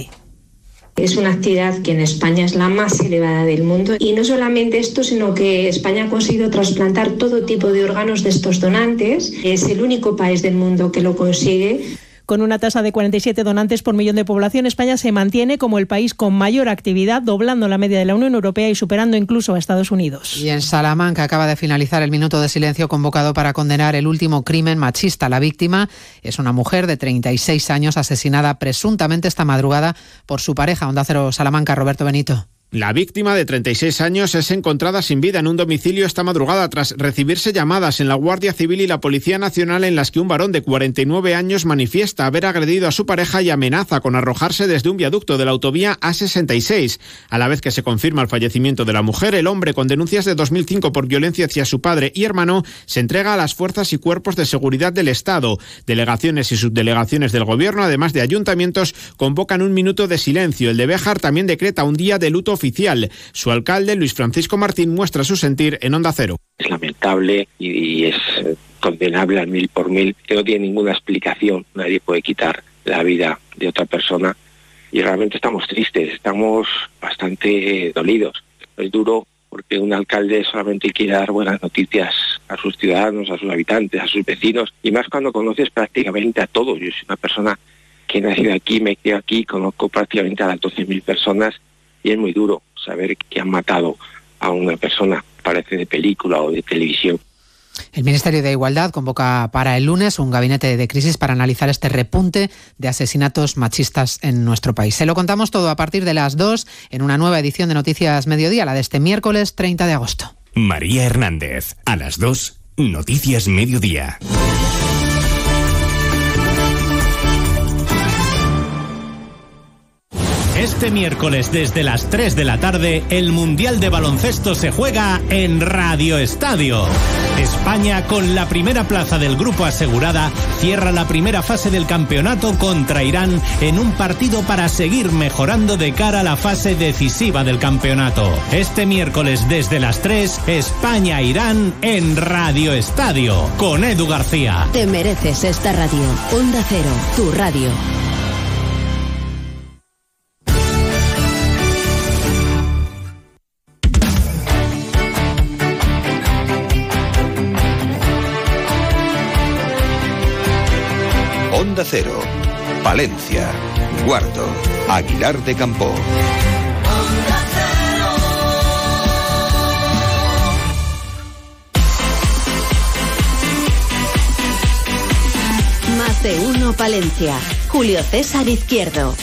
Es una actividad que en España es la más elevada del mundo y no solamente esto, sino que España ha conseguido trasplantar todo tipo de órganos de estos donantes. Es el único país del mundo que lo consigue. Con una tasa de 47 donantes por millón de población, España se mantiene como el país con mayor actividad, doblando la media de la Unión Europea y superando incluso a Estados Unidos. Y en Salamanca acaba de finalizar el minuto de silencio convocado para condenar el último crimen machista. La víctima es una mujer de 36 años asesinada presuntamente esta madrugada por su pareja, Onda Cero Salamanca, Roberto Benito. La víctima de 36 años es encontrada sin vida en un domicilio esta madrugada tras recibirse llamadas en la Guardia Civil y la Policía Nacional en las que un varón de 49 años manifiesta haber agredido a su pareja y amenaza con arrojarse desde un viaducto de la autovía A66. A la vez que se confirma el fallecimiento de la mujer, el hombre con denuncias de 2005 por violencia hacia su padre y hermano se entrega a las fuerzas y cuerpos de seguridad del Estado. Delegaciones y subdelegaciones del Gobierno, además de ayuntamientos, convocan un minuto de silencio. El de Béjar también decreta un día de luto oficial. Su alcalde, Luis Francisco Martín, muestra su sentir en Onda Cero. Es lamentable y es condenable al mil por mil, que no tiene ninguna explicación. Nadie puede quitar la vida de otra persona y realmente estamos tristes, estamos bastante dolidos. Es duro porque un alcalde solamente quiere dar buenas noticias a sus ciudadanos, a sus habitantes, a sus vecinos, y más cuando conoces prácticamente a todos. Yo soy una persona que he nacido aquí, me quedo aquí, conozco prácticamente a las 12.000 personas y es muy duro saber que han matado a una persona, parece de película o de televisión. El Ministerio de Igualdad convoca para el lunes un gabinete de crisis para analizar este repunte de asesinatos machistas en nuestro país. Se lo contamos todo a partir de las 2 en una nueva edición de Noticias Mediodía, la de este miércoles 30 de agosto. María Hernández, a las 2, Noticias Mediodía. Este miércoles desde las 3 de la tarde, el Mundial de Baloncesto se juega en Radio Estadio. España, con la primera plaza del grupo asegurada, cierra la primera fase del campeonato contra Irán en un partido para seguir mejorando de cara a la fase decisiva del campeonato. Este miércoles desde las 3, España-Irán en Radio Estadio, con Edu García. Te mereces esta radio. Onda Cero, tu radio. Onda Cero, Palencia, Guardo, Aguilar de Campo. Más de uno Palencia. Julio César Izquierdo.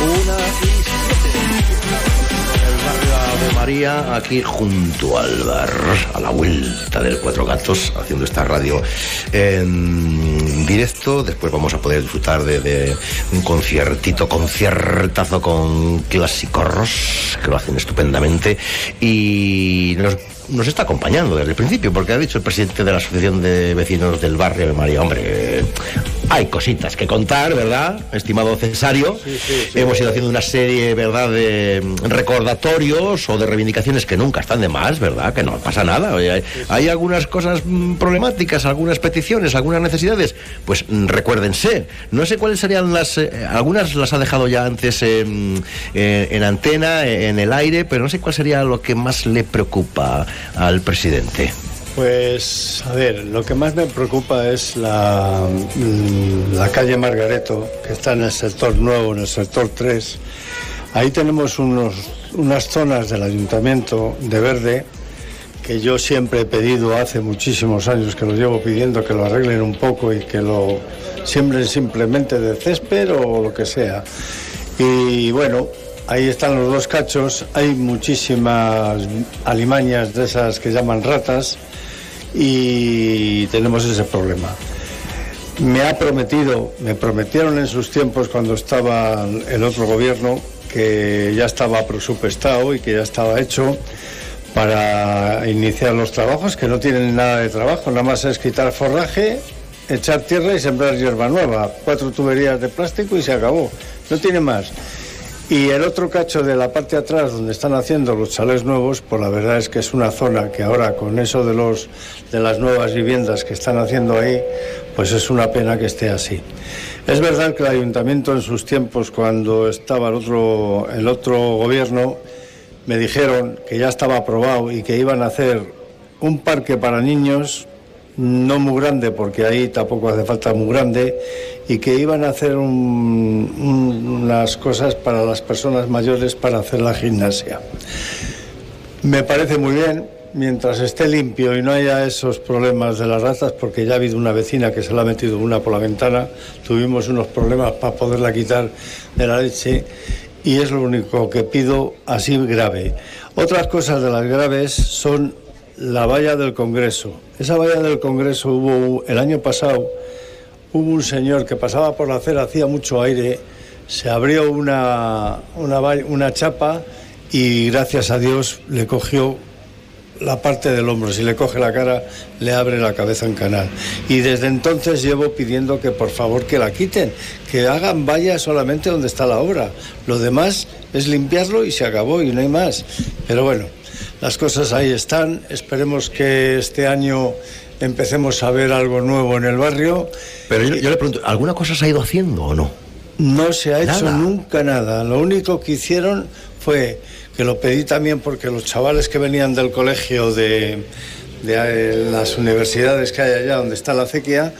Una de María, aquí junto al bar, a la vuelta del Cuatro Gatos, haciendo esta radio en directo. Después vamos a poder disfrutar de, de un conciertito, conciertazo con clásicos, que lo hacen estupendamente. Y nos nos está acompañando desde el principio, porque ha dicho el presidente de la Asociación de Vecinos del Barrio de María, hombre, hay cositas que contar, ¿verdad? Estimado Cesario, hemos ido haciendo una serie, ¿verdad?, de recordatorios o de reivindicaciones que nunca están de más, ¿verdad? Que no pasa nada. Oye, hay, algunas cosas mm, problemáticas, algunas peticiones, algunas necesidades, pues mm, recuérdense. No sé cuáles serían las, eh, algunas las ha dejado ya antes en, eh, en antena, en el aire, pero no sé cuál sería lo que más le preocupa al presidente. Pues, a ver, lo que más me preocupa es la, mm, la calle Margareto, que está en el sector nuevo, en el sector 3. Ahí tenemos unos, unas zonas del ayuntamiento de verde que yo siempre he pedido hace muchísimos años, que lo llevo pidiendo que lo arreglen un poco y que lo siembren simplemente de césped o lo que sea. Y bueno, ahí están los dos cachos, hay muchísimas alimañas de esas que llaman ratas y tenemos ese problema. Me ha prometido, me prometieron en sus tiempos cuando estaba el otro gobierno que ya estaba presupuestado y que ya estaba hecho para iniciar los trabajos, que no tienen nada de trabajo, nada más es quitar forraje, echar tierra y sembrar hierba nueva, cuatro tuberías de plástico y se acabó, no tiene más. Y el otro cacho de la parte de atrás donde están haciendo los chalés nuevos, pues la verdad es que es una zona que ahora con eso de los de las nuevas viviendas que están haciendo ahí, pues es una pena que esté así. Es verdad que el ayuntamiento en sus tiempos cuando estaba el otro gobierno me dijeron que ya estaba aprobado y que iban a hacer un parque para niños no muy grande porque ahí tampoco hace falta muy grande y que iban a hacer un- un- unas cosas para las personas mayores para hacer la gimnasia. Me parece muy bien mientras esté limpio y no haya esos problemas de las ratas porque ya ha habido una vecina que se la ha metido una por la ventana, tuvimos unos problemas para poderla quitar de la leche y es lo único que pido así grave. Otras cosas de las graves son la valla del Congreso. Esa valla del Congreso hubo el año pasado, hubo un señor que pasaba por la acera, hacía mucho aire, se abrió una, una chapa y gracias a Dios le cogió la parte del hombro. Si le coge la cara, le abre la cabeza en canal. Y desde entonces llevo pidiendo que por favor que la quiten, que hagan valla solamente donde está la obra. Lo demás es limpiarlo y se acabó y no hay más. Pero bueno, las cosas ahí están. Esperemos que este año empecemos a ver algo nuevo en el barrio. Pero yo, yo le pregunto, ¿alguna cosa se ha ido haciendo o no? No se ha hecho nunca nada. Lo único que hicieron fue que lo pedí también porque los chavales que venían del colegio de, de, eh, las universidades que hay allá donde está la acequia,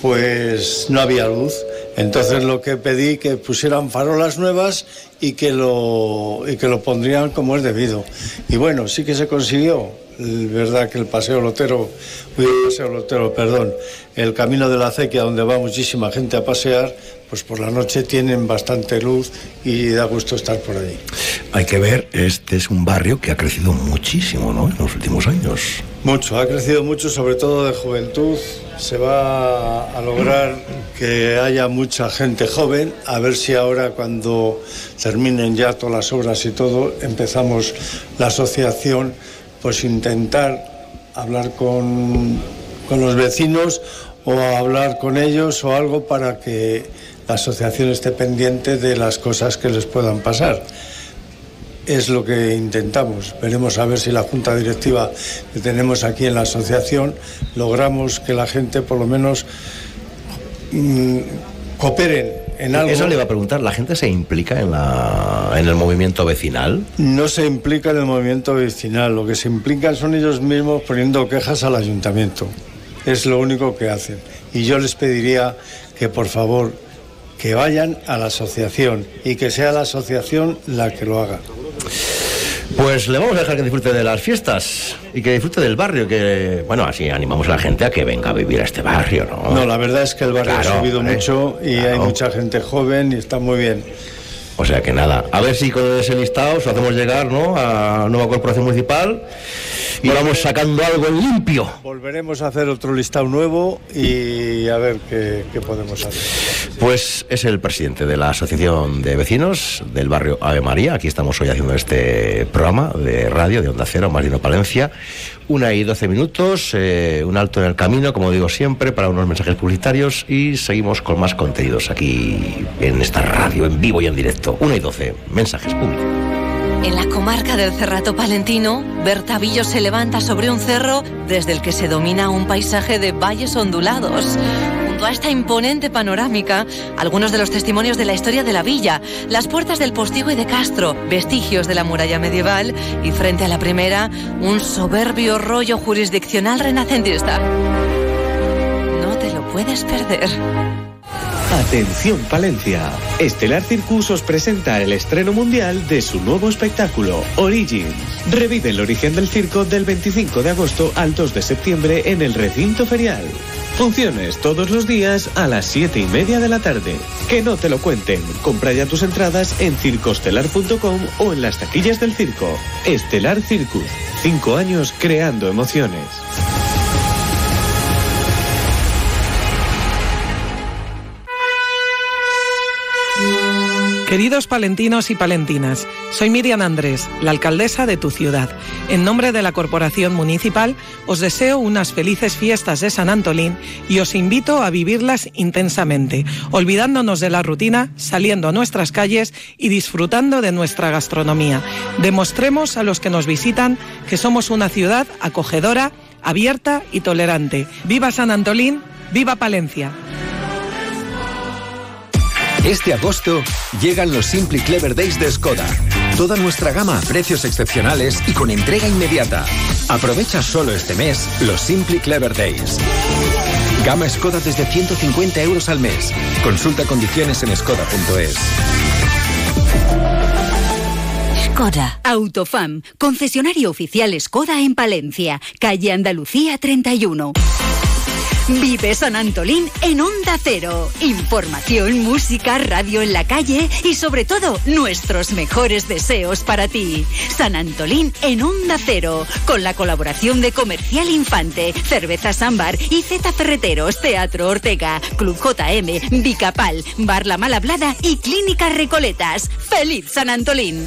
pues no había luz. Entonces lo que pedí que pusieran farolas nuevas y que lo y que lo pondrían como es debido. Y bueno, sí que se consiguió. Verdad que el paseo lotero, el paseo lotero, perdón, el camino de la acequia donde va muchísima gente a pasear, pues por la noche tienen bastante luz y da gusto estar por allí. Hay que ver, este es un barrio que ha crecido muchísimo, ¿no? En los últimos años. Mucho, ha crecido mucho, sobre todo de juventud. Se va a lograr que haya mucha gente joven, a ver si ahora cuando terminen ya todas las obras y todo, empezamos la asociación, pues intentar hablar con, con los vecinos o hablar con ellos o algo para que la asociación esté pendiente de las cosas que les puedan pasar. Es lo que intentamos. Veremos a ver si la junta directiva que tenemos aquí en la asociación logramos que la gente por lo menos mm, cooperen en algo. Eso le iba a preguntar, ¿la gente se implica en, la, en el movimiento vecinal? No se implica en el movimiento vecinal, lo que se implican son ellos mismos poniendo quejas al ayuntamiento. Es lo único que hacen. Y yo les pediría que por favor que vayan a la asociación y que sea la asociación la que lo haga. Pues le vamos a dejar que disfrute de las fiestas y que disfrute del barrio, que, bueno, así animamos a la gente a que venga a vivir a este barrio, ¿no? No, la verdad es que el barrio Claro, ha subido hombre, mucho y hay mucha gente joven y está muy bien. O sea que nada, a ver si con ese listado os hacemos llegar, ¿no? A nueva corporación municipal y vamos sacando algo en limpio. Volveremos a hacer otro listado nuevo y a ver qué, qué podemos hacer. Pues es el presidente de la Asociación de Vecinos del barrio Ave María. Aquí estamos hoy haciendo este programa de radio de Onda Cero, Marino Palencia. Una y doce minutos, eh, un alto en el camino, como digo siempre, para unos mensajes publicitarios y seguimos con más contenidos aquí en esta radio, en vivo y en directo. Una y doce, mensajes públicos. En la comarca del Cerrato Palentino, Bertavillo se levanta sobre un cerro desde el que se domina un paisaje de valles ondulados. Junto a esta imponente panorámica, algunos de los testimonios de la historia de la villa, las puertas del postigo y de Castro, vestigios de la muralla medieval y frente a la primera, un soberbio rollo jurisdiccional renacentista. No te lo puedes perder. Atención Palencia. Estelar Circus os presenta el estreno mundial de su nuevo espectáculo, Origins. Revive el origen del circo del 25 de agosto al 2 de septiembre en el recinto ferial. Funciones todos los días a las 7 y media de la tarde. Que no te lo cuenten. Compra ya tus entradas en circostelar.com o en las taquillas del circo. Estelar Circus. Cinco años creando emociones. Queridos palentinos y palentinas, soy Miriam Andrés, la alcaldesa de tu ciudad. En nombre de la Corporación Municipal, os deseo unas felices fiestas de San Antolín y os invito a vivirlas intensamente, olvidándonos de la rutina, saliendo a nuestras calles y disfrutando de nuestra gastronomía. Demostremos a los que nos visitan que somos una ciudad acogedora, abierta y tolerante. ¡Viva San Antolín! ¡Viva Palencia! Este agosto llegan los Simply Clever Days de Skoda. Toda nuestra gama a precios excepcionales y con entrega inmediata. Aprovecha solo este mes los Simply Clever Days. Gama Skoda desde 150 euros al mes. Consulta condiciones en skoda.es. Skoda. Autofam, concesionario oficial Skoda en Palencia, calle Andalucía 31. Vive San Antolín en Onda Cero. Información, música, radio en la calle y sobre todo nuestros mejores deseos para ti. San Antolín en Onda Cero, con la colaboración de Comercial Infante, Cerveza Sambar y Z Ferreteros, Teatro Ortega, Club JM, Vicapal, Bar La Malhablada y Clínica Recoletas. ¡Feliz San Antolín!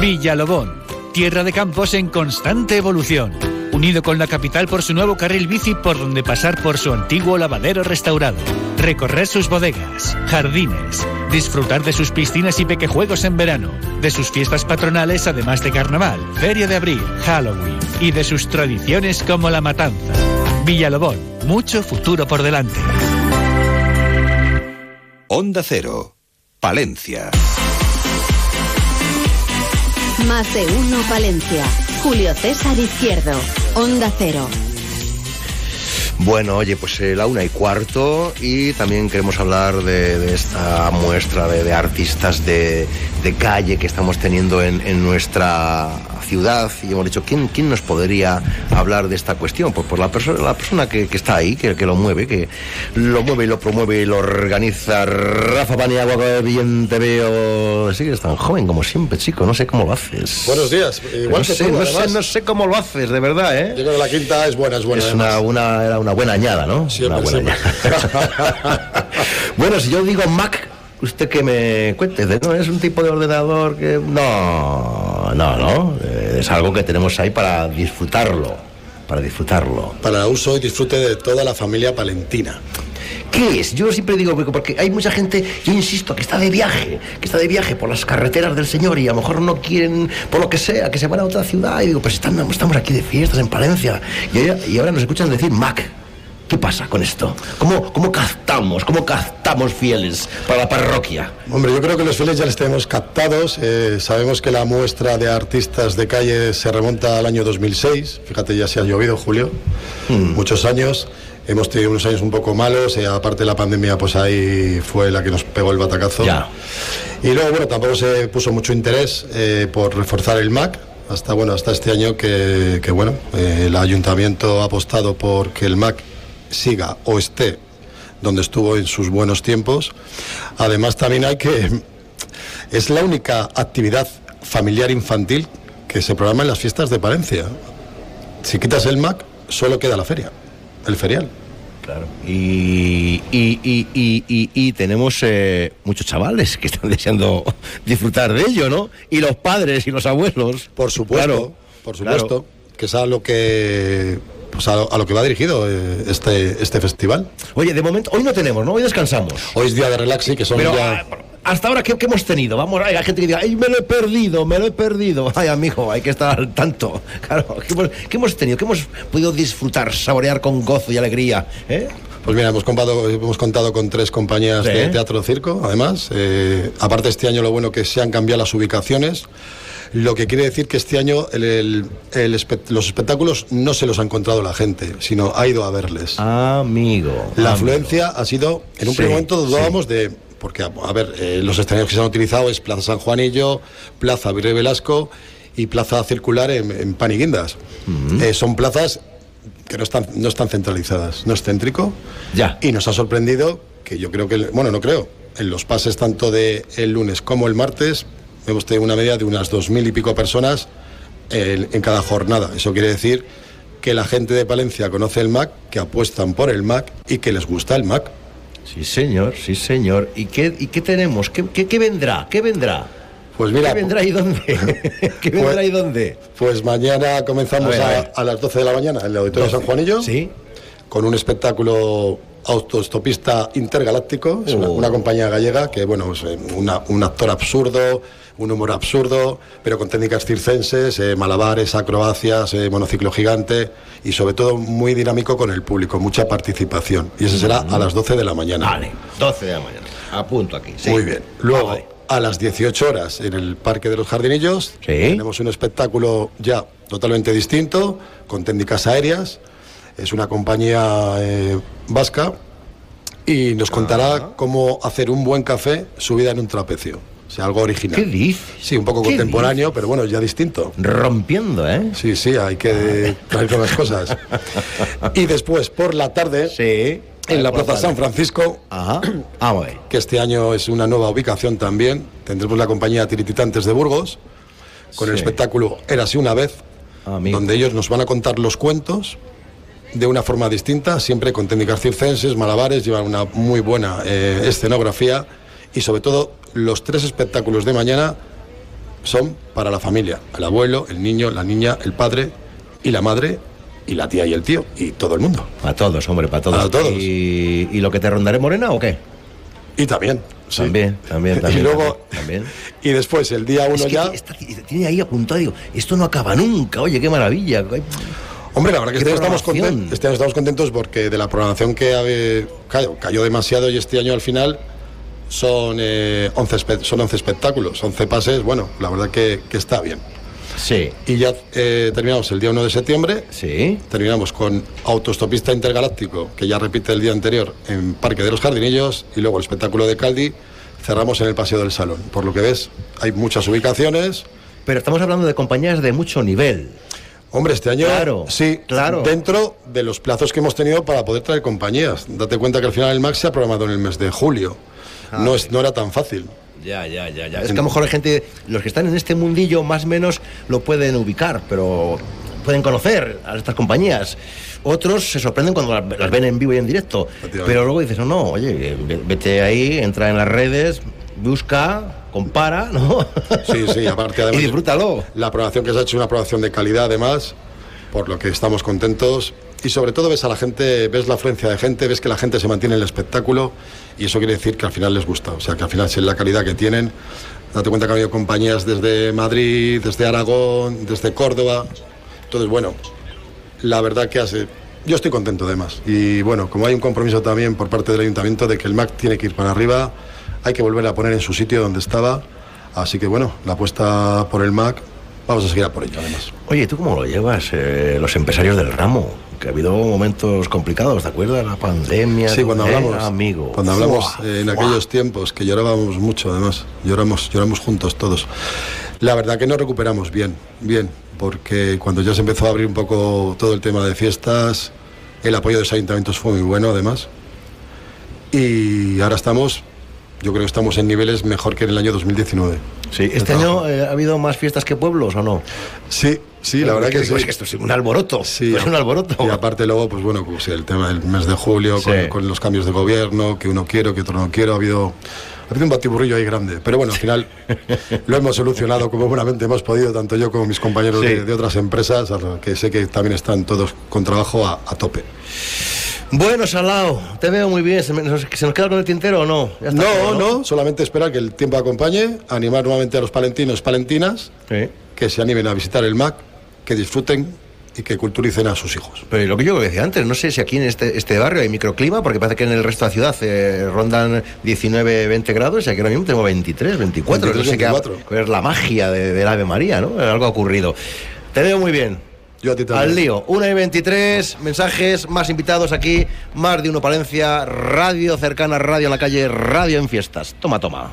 Villalobón, tierra de campos en constante evolución. Unido con la capital por su nuevo carril bici por donde pasar por su antiguo lavadero restaurado. Recorrer sus bodegas, jardines, disfrutar de sus piscinas y pequejuegos en verano, de sus fiestas patronales además de carnaval, feria de abril, Halloween y de sus tradiciones como la matanza. Villalobón, mucho futuro por delante. Onda Cero, Palencia. Más de uno Palencia. Julio César Izquierdo. Onda Cero. Bueno, oye, pues eh, la una y cuarto y también queremos hablar de, esta muestra de, artistas de, calle que estamos teniendo en, en nuestra ciudad y hemos dicho, ¿quién, quién nos podría hablar de esta cuestión? Pues por la, persona la persona que, que está ahí, que, que lo mueve, que lo mueve y lo promueve y lo organiza. Rafa Paniagua, que bien te veo. Sigues tan joven como siempre, chico, no sé cómo lo haces. Buenos días, igual no que sé, tú, no sé, además. no sé cómo lo haces, de verdad, ¿eh? Yo creo que la quinta es buena, es buena. Es una, una, era una buena añada, ¿no? Siempre, una buena añada. bueno, si yo digo Mac, usted que me cuente, ¿no? Es un tipo de ordenador que... No, no, no. Es algo que tenemos ahí para disfrutarlo, para disfrutarlo. Para uso y disfrute de toda la familia palentina. ¿Qué es? Yo siempre digo, porque- hay mucha gente, yo insisto, que está de viaje, que está de viaje por las carreteras del Señor y a lo mejor no quieren, por lo que sea, que se van a otra ciudad. Y digo, pues están- estamos aquí de fiestas en Palencia. Y, y ahora nos escuchan decir Mac. ¿Qué pasa con esto? ¿Cómo, ¿Cómo captamos? ¿Cómo captamos fieles para la parroquia? Hombre, yo creo que los fieles ya les tenemos captados. Eh, sabemos que la muestra de artistas de calle se remonta al año 2006. Fíjate, ya se ha llovido, Julio. Hmm. Muchos años. Hemos tenido unos años un poco malos, eh, aparte de la pandemia, pues ahí fue la que nos pegó el batacazo. Y luego, bueno, tampoco se puso mucho interés eh, por reforzar el MAC, hasta bueno hasta este año que, que, bueno eh, el ayuntamiento ha apostado por que el MAC siga o esté donde estuvo en sus buenos tiempos además también hay que es la única actividad familiar infantil que se programa en las fiestas de Palencia si quitas el MAC solo queda la feria el ferial Claro. Y, y, y, y, tenemos eh, muchos chavales que están deseando disfrutar de ello, ¿no? Y los padres y los abuelos. Por supuesto, Claro, por supuesto, que es a lo que pues a, lo, a lo que va dirigido eh, este, este festival. Oye, de momento, hoy no tenemos, ¿no? Hoy descansamos. Hoy es día de relax y que son Pero, ya... ah, hasta ahora, ¿qué, qué hemos tenido? Vamos, hay gente que diga, ¡ay, me lo he perdido, me lo he perdido! Ay, amigo, hay que estar al tanto. Claro, ¿qué hemos, qué hemos tenido? ¿Qué hemos podido disfrutar, saborear con gozo y alegría? ¿eh? Pues mira, hemos contado, hemos contado con tres compañías Sí. de teatro circo, además. Eh, aparte este año lo bueno que se han cambiado las ubicaciones, lo que quiere decir que este año el- el- el espe- los espectáculos no se los ha encontrado la gente, sino ha ido a verles. Amigo. La amigo. afluencia ha sido, en un Sí, primer momento dudábamos de, porque a, a ver, eh, los escenarios que se han utilizado es Plaza San Juanillo, Plaza Virrey Velasco y Plaza Circular en, en Paniguindas. Eh, son plazas que no están, no están centralizadas, no es céntrico. Ya. Y nos ha sorprendido que yo creo que, bueno, no creo, en los pases tanto de el lunes como el martes hemos tenido una media de unas dos mil y pico personas en, en cada jornada. Eso quiere decir que la gente de Palencia conoce el MAC, que apuestan por el MAC y que les gusta el MAC. Sí, señor, sí, señor. ¿Y qué, y qué tenemos? ¿Qué, qué, qué vendrá? ¿Qué vendrá? Pues mira, ¿Qué vendrá y dónde? ¿Qué vendrá Pues- y dónde? Pues mañana comenzamos A ver, a, a ver. a las 12 de la mañana en el Auditorio 12. San Juanillo. Sí. Con un espectáculo autostopista intergaláctico. Es una, Oh. una compañía gallega que, bueno, es eh, un actor absurdo, un humor absurdo, pero con técnicas circenses, eh, malabares, acrobacias, eh, monociclo gigante y sobre todo muy dinámico con el público, mucha participación. Y ese será a las 12 de la mañana. Vale, 12 de la mañana. Apunto aquí. sí. Muy bien. Luego, Vale. a las 18 horas, en el Parque de los Jardinillos, tenemos un espectáculo ya totalmente distinto, con técnicas aéreas. Es una compañía eh, vasca y nos contará cómo hacer un buen café subida en un trapecio. O sea, algo original. ¿Qué dices? Sí, un poco ¿Qué contemporáneo, pero bueno, ya distinto. Rompiendo, ¿eh? Sí, sí, hay que traer nuevas cosas. Y después, por la tarde, en la Plaza. San Francisco, Ajá. Vamos a ver. que este año es una nueva ubicación también. Tendremos la compañía Tirititantes de Burgos, con el espectáculo Érase una vez, donde ellos nos van a contar los cuentos de una forma distinta, siempre con técnicas circenses, malabares, llevan una muy buena eh, escenografía y sobre todo los tres espectáculos de mañana son para la familia, el abuelo, el niño, la niña, el padre y la madre y la tía y el tío y todo el mundo. Para todos, hombre, para todos. Para todos. ¿Y, y lo que te rondaré morena o qué? Y también. sí. También, también, también. y luego, también. y después el día uno Es que ya... está- tiene ahí apuntado, digo, esto no acaba nunca, oye, qué maravilla. Hombre, la verdad que este año, estamos programación. contentos, este año estamos contentos porque de la programación que eh, cayó, cayó demasiado y este año al final son, eh, 11, espe- son 11 espectáculos, 11 pases, bueno, la verdad que, que está bien. Sí. Y ya eh, terminamos el día 1 de septiembre. Sí. Terminamos con Autostopista Intergaláctico, que ya repite el día anterior en Parque de los Jardinillos, y luego el espectáculo de Caldi. Cerramos en el Paseo del Salón. Por lo que ves, hay muchas ubicaciones. Pero estamos hablando de compañías de mucho nivel. Hombre, este año Claro, sí, claro. dentro de los plazos que hemos tenido para poder traer compañías. Date cuenta que al final el Max se ha programado en el mes de julio. No, es, no era tan fácil. Ya, ya, ya, ya. Es que a lo mejor hay gente, los que están en este mundillo más o menos lo pueden ubicar, pero pueden conocer a estas compañías. Otros se sorprenden cuando las las ven en vivo y en directo. Pero luego dices, no, no, oye, ve- vete ahí, entra en las redes, busca, compara, ¿no? Sí, sí, aparte además. Y disfrútalo. La programación que se ha hecho es una programación de calidad además, por lo que estamos contentos. Y sobre todo ves a la gente, ves la afluencia de gente, ves que la gente se mantiene en el espectáculo y eso quiere decir que al final les gusta. O sea, que al final es la calidad que tienen. Date cuenta que ha habido compañías desde Madrid, desde Aragón, desde Córdoba. Entonces, bueno, la verdad que hace... Yo estoy contento además. Y bueno, como hay un compromiso también por parte del ayuntamiento de que el MAC tiene que ir para arriba, hay que volver a poner en su sitio donde estaba. Así que bueno, la apuesta por el MAC, vamos a seguir a por ello además. Oye, ¿tú cómo lo llevas? Eh, los empresarios del ramo, que ha habido momentos complicados, ¿te acuerdas? La pandemia. Sí, cuando ¿eh? hablamos, amigo. Cuando hablamos eh, en aquellos tiempos, que llorábamos mucho además, lloramos, lloramos juntos todos. La verdad que nos recuperamos bien, bien, porque cuando ya se empezó a abrir un poco todo el tema de fiestas, el apoyo de los ayuntamientos fue muy bueno además. Y ahora estamos, yo creo que estamos en niveles mejor que en el año 2019. Sí, ¿este año eh, ha habido más fiestas que pueblos o no? Sí, sí, la verdad que sí. Es que esto es un alboroto. Sí, es un alboroto. Y aparte luego, pues bueno, pues el tema del mes de julio, con, Sí. con los cambios de gobierno, que uno quiero, que otro no quiero, ha habido, ha habido un batiburrillo ahí grande. Pero bueno, al final lo hemos solucionado como buenamente hemos podido, tanto yo como mis compañeros Sí. de, de otras empresas, que sé que también están todos con trabajo a, a tope. Bueno, Salao, te veo muy bien. ¿Se, nos- se nos queda con el tintero o no? Ya está No, todo, no, solamente esperar que el tiempo acompañe, animar nuevamente a los palentinos, palentinas, que se animen a visitar el MAC, que disfruten y que culturicen a sus hijos. Pero lo que yo decía antes, no sé si aquí en este, este barrio hay microclima, porque parece que en el resto de la ciudad eh, rondan 19, 20 grados y aquí ahora mismo tengo 23, 24. 23, no sé qué ha- 24. cuál es la magia de- del Ave María, ¿no? Algo ha ocurrido. Te veo muy bien. Yo a ti también. Al lío. 1 y 23, mensajes, más invitados aquí, más de uno Palencia, radio cercana, radio en la calle, radio en fiestas. Toma, toma.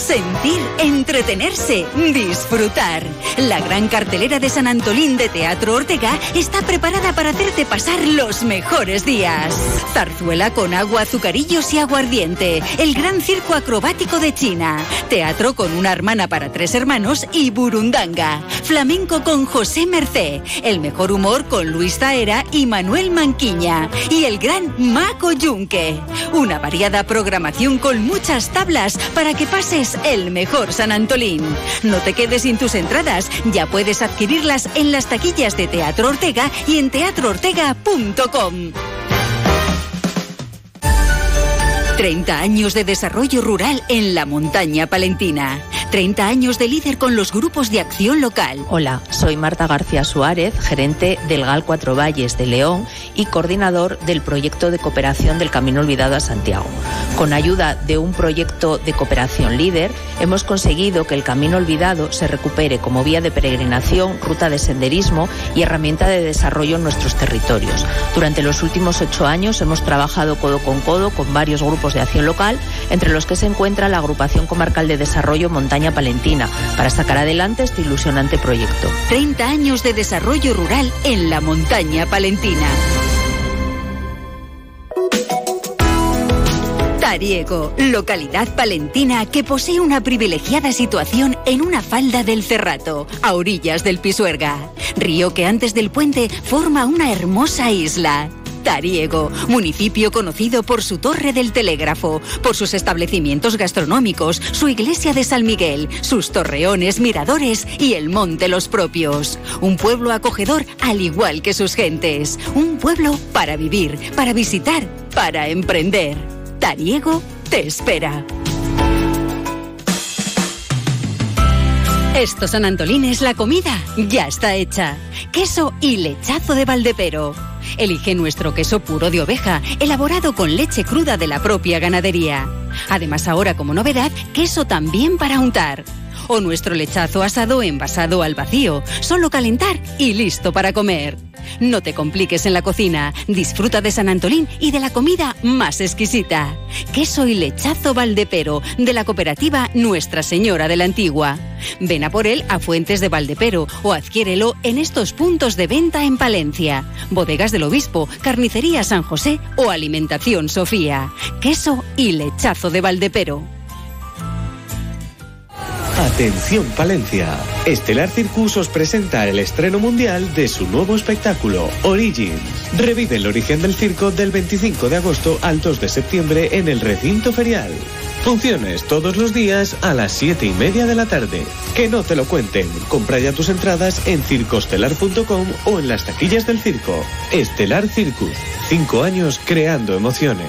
Sentir, entretenerse, disfrutar. La gran cartelera de San Antolín de Teatro Ortega está preparada para hacerte pasar los mejores días. Zarzuela con agua, azucarillos y aguardiente. El gran circo acrobático de China. Teatro con una hermana para tres hermanos y burundanga. Flamenco con José Mercé. El mejor humor con Luis Zaera y Manuel Manquiña. Y el gran Maco Yunque. Una variada programación con muchas tablas para que pases el mejor San Antolín. No te quedes sin tus entradas, ya puedes adquirirlas en las taquillas de Teatro Ortega y en teatroortega.com. 30 años de desarrollo rural en la montaña palentina. 30 años de líder con los grupos de acción local. Hola, soy Marta García Suárez, gerente del GAL Cuatro Valles de León y coordinador del proyecto de cooperación del Camino Olvidado a Santiago. Con ayuda de un proyecto de cooperación líder, hemos conseguido que el Camino Olvidado se recupere como vía de peregrinación, ruta de senderismo y herramienta de desarrollo en nuestros territorios. Durante los últimos ocho años hemos trabajado codo con codo con varios grupos de acción local, entre los que se encuentra la Agrupación Comarcal de Desarrollo Montaña Palentina, para sacar adelante este ilusionante proyecto. 30 años de desarrollo rural en la montaña palentina. Tariego, localidad palentina que posee una privilegiada situación en una falda del Cerrato, a orillas del Pisuerga. Río que antes del puente forma una hermosa isla. Tariego, municipio conocido por su torre del telégrafo, por sus establecimientos gastronómicos, su iglesia de San Miguel, sus torreones, miradores y el monte los propios. Un pueblo acogedor al igual que sus gentes. Un pueblo para vivir, para visitar, para emprender. Tariego te espera. Esto San Antolín es la comida, ya está hecha. Queso y lechazo de Valdepero. Elige nuestro queso puro de oveja, elaborado con leche cruda de la propia ganadería. Además ahora como novedad, queso también para untar. O nuestro lechazo asado envasado al vacío, solo calentar y listo para comer. No te compliques en la cocina, disfruta de San Antolín y de la comida más exquisita. Queso y lechazo Valdepero, de la cooperativa Nuestra Señora de la Antigua. Ven a por él a Fuentes de Valdepero o adquiérelo en estos puntos de venta en Palencia. Bodegas del Obispo, Carnicería San José o Alimentación Sofía. Queso y lechazo de Valdepero. Atención Palencia. Estelar Circus os presenta el estreno mundial de su nuevo espectáculo, Origins. Revive el origen del circo del 25 de agosto al 2 de septiembre en el recinto ferial. Funciones todos los días a las 7 y media de la tarde. Que no te lo cuenten. Compra ya tus entradas en circostelar.com o en las taquillas del circo. Estelar Circus. Cinco años creando emociones.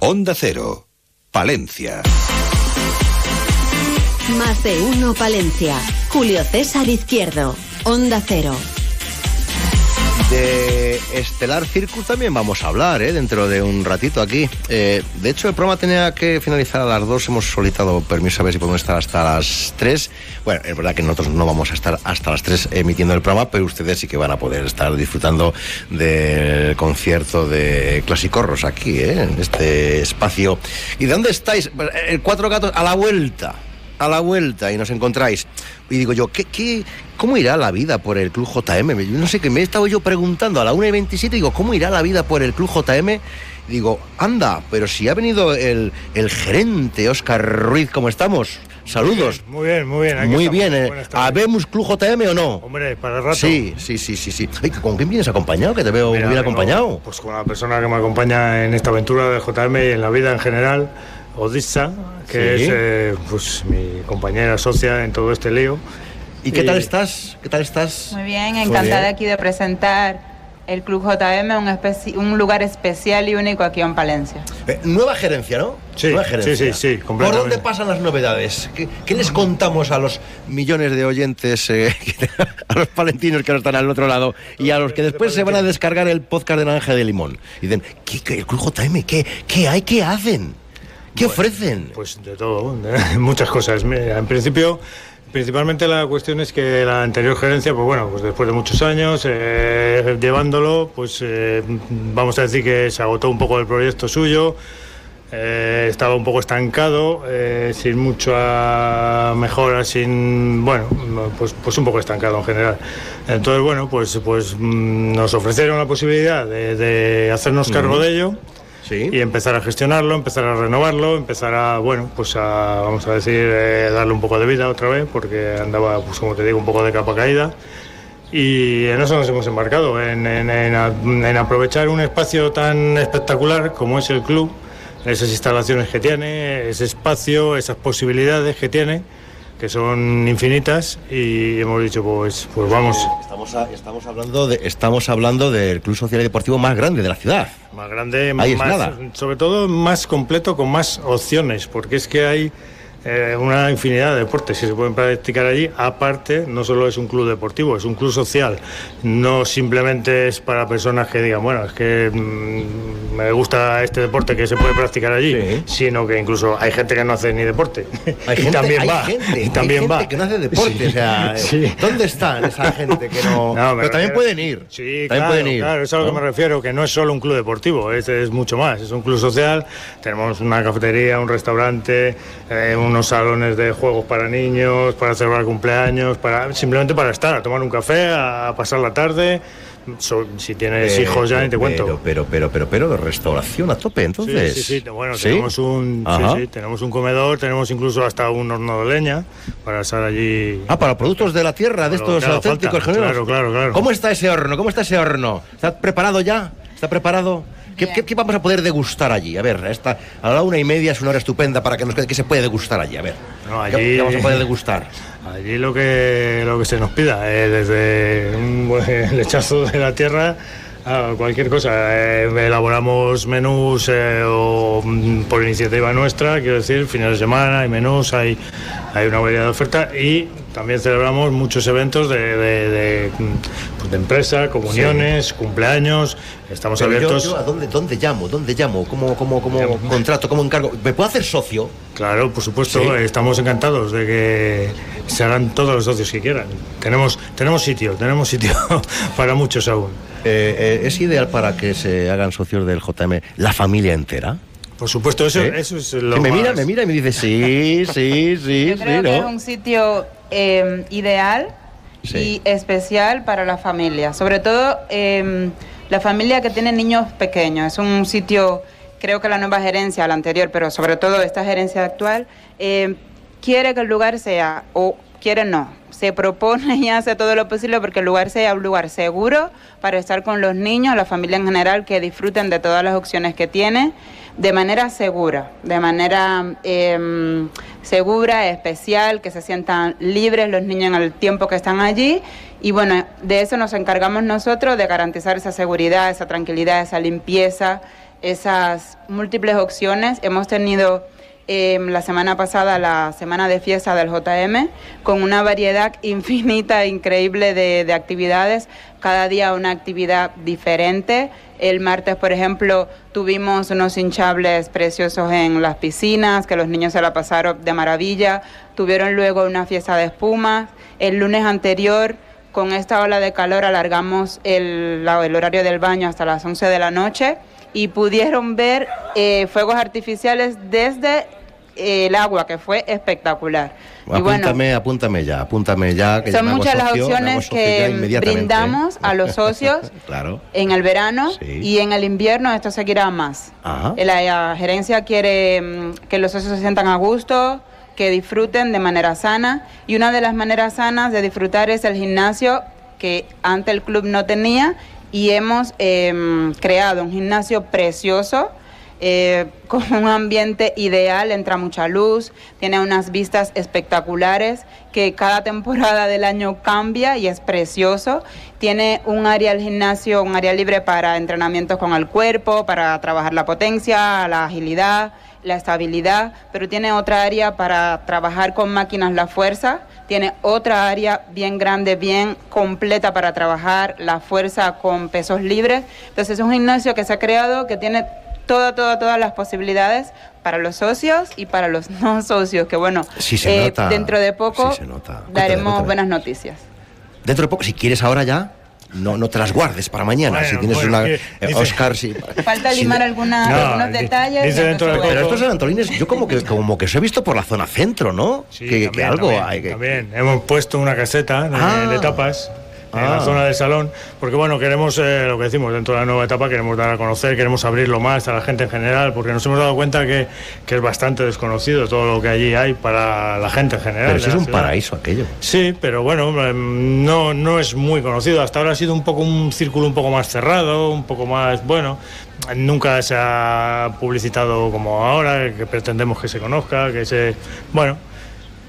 Onda Cero, Palencia. Más de uno Palencia. Julio César Izquierdo. Onda Cero. De Estelar Circus también vamos a hablar, ¿eh? dentro de un ratito aquí. Eh, de hecho, el programa tenía que finalizar a las dos. Hemos solicitado permiso a ver si podemos estar hasta las tres. Bueno, es verdad que nosotros no vamos a estar hasta las tres emitiendo el programa, pero ustedes sí que van a poder estar disfrutando del concierto de Clasicorros aquí, ¿eh? en este espacio. ¿Y de dónde estáis? El Cuatro Gatos a la vuelta a la vuelta y nos encontráis. Y digo yo, ¿qué, qué, ¿cómo irá la vida por el Club JM? No sé, que me he estado yo preguntando a la 1 y 27, digo, ¿cómo irá la vida por el Club JM? digo, anda, pero si ha venido el, el gerente Oscar Ruiz, ¿cómo estamos? Saludos. Muy bien, muy bien. muy bien. Eh. ¿Habemos Club JM o no? Hombre, para el rato. Sí, sí, sí, sí. sí. ¿Con quién vienes acompañado? Que te veo muy bien acompañado. pues con la persona que me acompaña en esta aventura de JM y en la vida en general, Odissa, que es eh, pues, mi compañera socia en todo este lío. ¿Y qué tal estás? ¿Qué tal estás? Muy bien, encantada aquí de presentar el Club JM, un, un, lugar especial y único aquí en Palencia. Eh, nueva gerencia, ¿no? Sí, nueva gerencia. sí, sí, sí ¿Por dónde pasan las novedades? ¿Qué, les contamos a los millones de oyentes, eh, a los palentinos que no están al otro lado y a los que después se van a descargar el podcast de Naranja de Limón? Y dicen, ¿qué, qué el Club JM? ¿Qué, ¿Qué hay? ¿Qué hacen? ¿Qué ofrecen? Pues de todo, muchas cosas. En principio, principalmente la cuestión es que la anterior gerencia, pues bueno, pues después de muchos años eh, llevándolo, pues eh, vamos a decir que se agotó un poco el proyecto suyo. Eh, estaba un poco estancado, sin mucha mejora, sin bueno, pues, pues un poco estancado en general. Entonces bueno, pues pues mm, nos ofrecieron la posibilidad de, hacernos cargo de ello y empezar a gestionarlo, empezar a renovarlo, empezar a, bueno, pues a, vamos a decir, eh, darle un poco de vida otra vez, porque andaba, pues como te digo, un poco de capa caída. Y en eso nos hemos embarcado, en, en, aprovechar un espacio tan espectacular como es el club, esas instalaciones que tiene, ese espacio, esas posibilidades que tiene que son infinitas y hemos dicho pues pues vamos. Estamos, estamos hablando de estamos hablando del club social y deportivo más grande de la ciudad. Más grande más, sobre todo más completo con más opciones porque es que hay eh, una infinidad de deportes que se pueden practicar allí. Aparte, no solo es un club deportivo, es un club social. No simplemente es para personas que digan, bueno, es que mm, me gusta este deporte que se puede practicar allí, sino que incluso hay gente que no hace ni deporte. Hay gente, también va. Gente, también va. que no hace deporte. O sea, ¿dónde están esa gente que no.? Pero también pueden ir. Sí, claro, pueden ir, claro, es a lo que me refiero, que no es solo un club deportivo, es, es mucho más. Es un club social. Tenemos una cafetería, un restaurante, eh, unos salones de juegos para niños, para celebrar cumpleaños, para simplemente para estar, a tomar un café, a pasar la tarde. si tienes hijos ya ni te cuento. Pero, pero, pero, pero, de restauración a tope, entonces. Sí, sí, sí. Bueno, tenemos un, sí, tenemos un comedor, tenemos incluso hasta un horno de leña para estar allí. Ah, para productos de la tierra, de estos auténticos Claro, claro, claro. ¿Cómo está ese horno? ¿Cómo está ese horno? ¿Está preparado ya? ¿Está preparado? ¿Qué, vamos a poder degustar allí? A ver, esta, a la una y media es una hora estupenda para que nos quede. ¿Qué se puede degustar allí? A ver, ¿qué, vamos a poder degustar? Allí lo que, lo que se nos pida, eh, desde un lechazo de la tierra a cualquier cosa. Eh, elaboramos menús eh, o, mm, por iniciativa nuestra, quiero decir, fines de semana hay menús, hay, hay una variedad de oferta y también celebramos muchos eventos de, de, pues empresa, comuniones, cumpleaños. Estamos abiertos. ¿a dónde, dónde llamo? ¿Dónde llamo? ¿Cómo, cómo, cómo contrato? ¿Cómo encargo? ¿Me puedo hacer socio? Claro, por supuesto. Estamos encantados de que se hagan todos los socios que quieran. Tenemos, tenemos sitio, tenemos sitio para muchos aún. Eh, eh, ¿Es ideal para que se hagan socios del JM la familia entera? Por supuesto, eso, ¿Eh? eso es lo me mira, me mira y me dice, sí, sí, sí, Yo creo que es un sitio eh, ideal y especial para la familia. Sobre todo eh, la familia que tiene niños pequeños. Es un sitio, creo que la nueva gerencia, la anterior, pero sobre todo esta gerencia actual, quiere que el lugar sea, o quiere no, se propone y hace todo lo posible porque el lugar sea un lugar seguro para estar con los niños, la familia en general, que disfruten de todas las opciones que tiene de manera segura, de manera em, segura, especial, que se sientan libres los niños en el tiempo que están allí. Y bueno, de eso nos encargamos nosotros, de garantizar esa seguridad, esa tranquilidad, esa limpieza, esas múltiples opciones. Hemos tenido eh, la semana pasada la semana de fiesta del JM con una variedad infinita, increíble de, de actividades, cada día una actividad diferente. El martes, por ejemplo, tuvimos unos hinchables preciosos en las piscinas, que los niños se la pasaron de maravilla. Tuvieron luego una fiesta de espuma. El lunes anterior, con esta ola de calor, alargamos el, horario del baño hasta las 11 de la noche y pudieron ver eh, fuegos artificiales desde el agua, que fue espectacular. Y bueno, Apúntame, apúntame ya, apúntame ya. Que ya son hago muchas las socio, opciones ya que ¿eh? brindamos a los socios Claro. en el verano Sí. y en el invierno esto seguirá más. Ajá. La, gerencia quiere mm, que los socios se sientan a gusto, que disfruten de manera sana y una de las maneras sanas de disfrutar es el gimnasio que antes el club no tenía y hemos em, creado un gimnasio precioso eh, con un ambiente ideal, entra mucha luz, tiene unas vistas espectaculares que cada temporada del año cambia y es precioso. Tiene un área del gimnasio, un área libre para entrenamientos con el cuerpo, para trabajar la potencia, la agilidad, la estabilidad, pero tiene otra área para trabajar con máquinas la fuerza, tiene otra área bien grande, bien completa para trabajar la fuerza con pesos libres. Entonces es un gimnasio que se ha creado que tiene toda, toda, todas las posibilidades para los socios y para los no socios, que bueno, Sí se eh, nota, dentro de poco sí se nota. daremos cuéntame. buenas noticias. Dentro de poco, si quieres ahora ya, no, no te las guardes para mañana. Bueno, si tienes bueno, una. que- eh, dice- Oscar, sí. Falta Sí, limar alguna- No, algunos di- detalles. dice y dentro de entonces, Pero estos Antolines, yo como que, como que os he visto por la zona centro, ¿no? que, que también, algo también, hay que. también. Hemos puesto una caseta de, Ah. de tapas en Ah. la zona del salón, porque bueno, queremos, eh, lo que decimos, dentro de la nueva etapa queremos dar a conocer, queremos abrirlo más a la gente en general, porque nos hemos dado cuenta que, que es bastante desconocido todo lo que allí hay para la gente en general. Pero de si es un ciudad. paraíso aquello. Sí, pero bueno, em, no, no es muy conocido. Hasta ahora ha sido un poco un círculo un poco más cerrado, un poco más bueno. Nunca se ha publicitado como ahora, que pretendemos que se conozca, que se, bueno,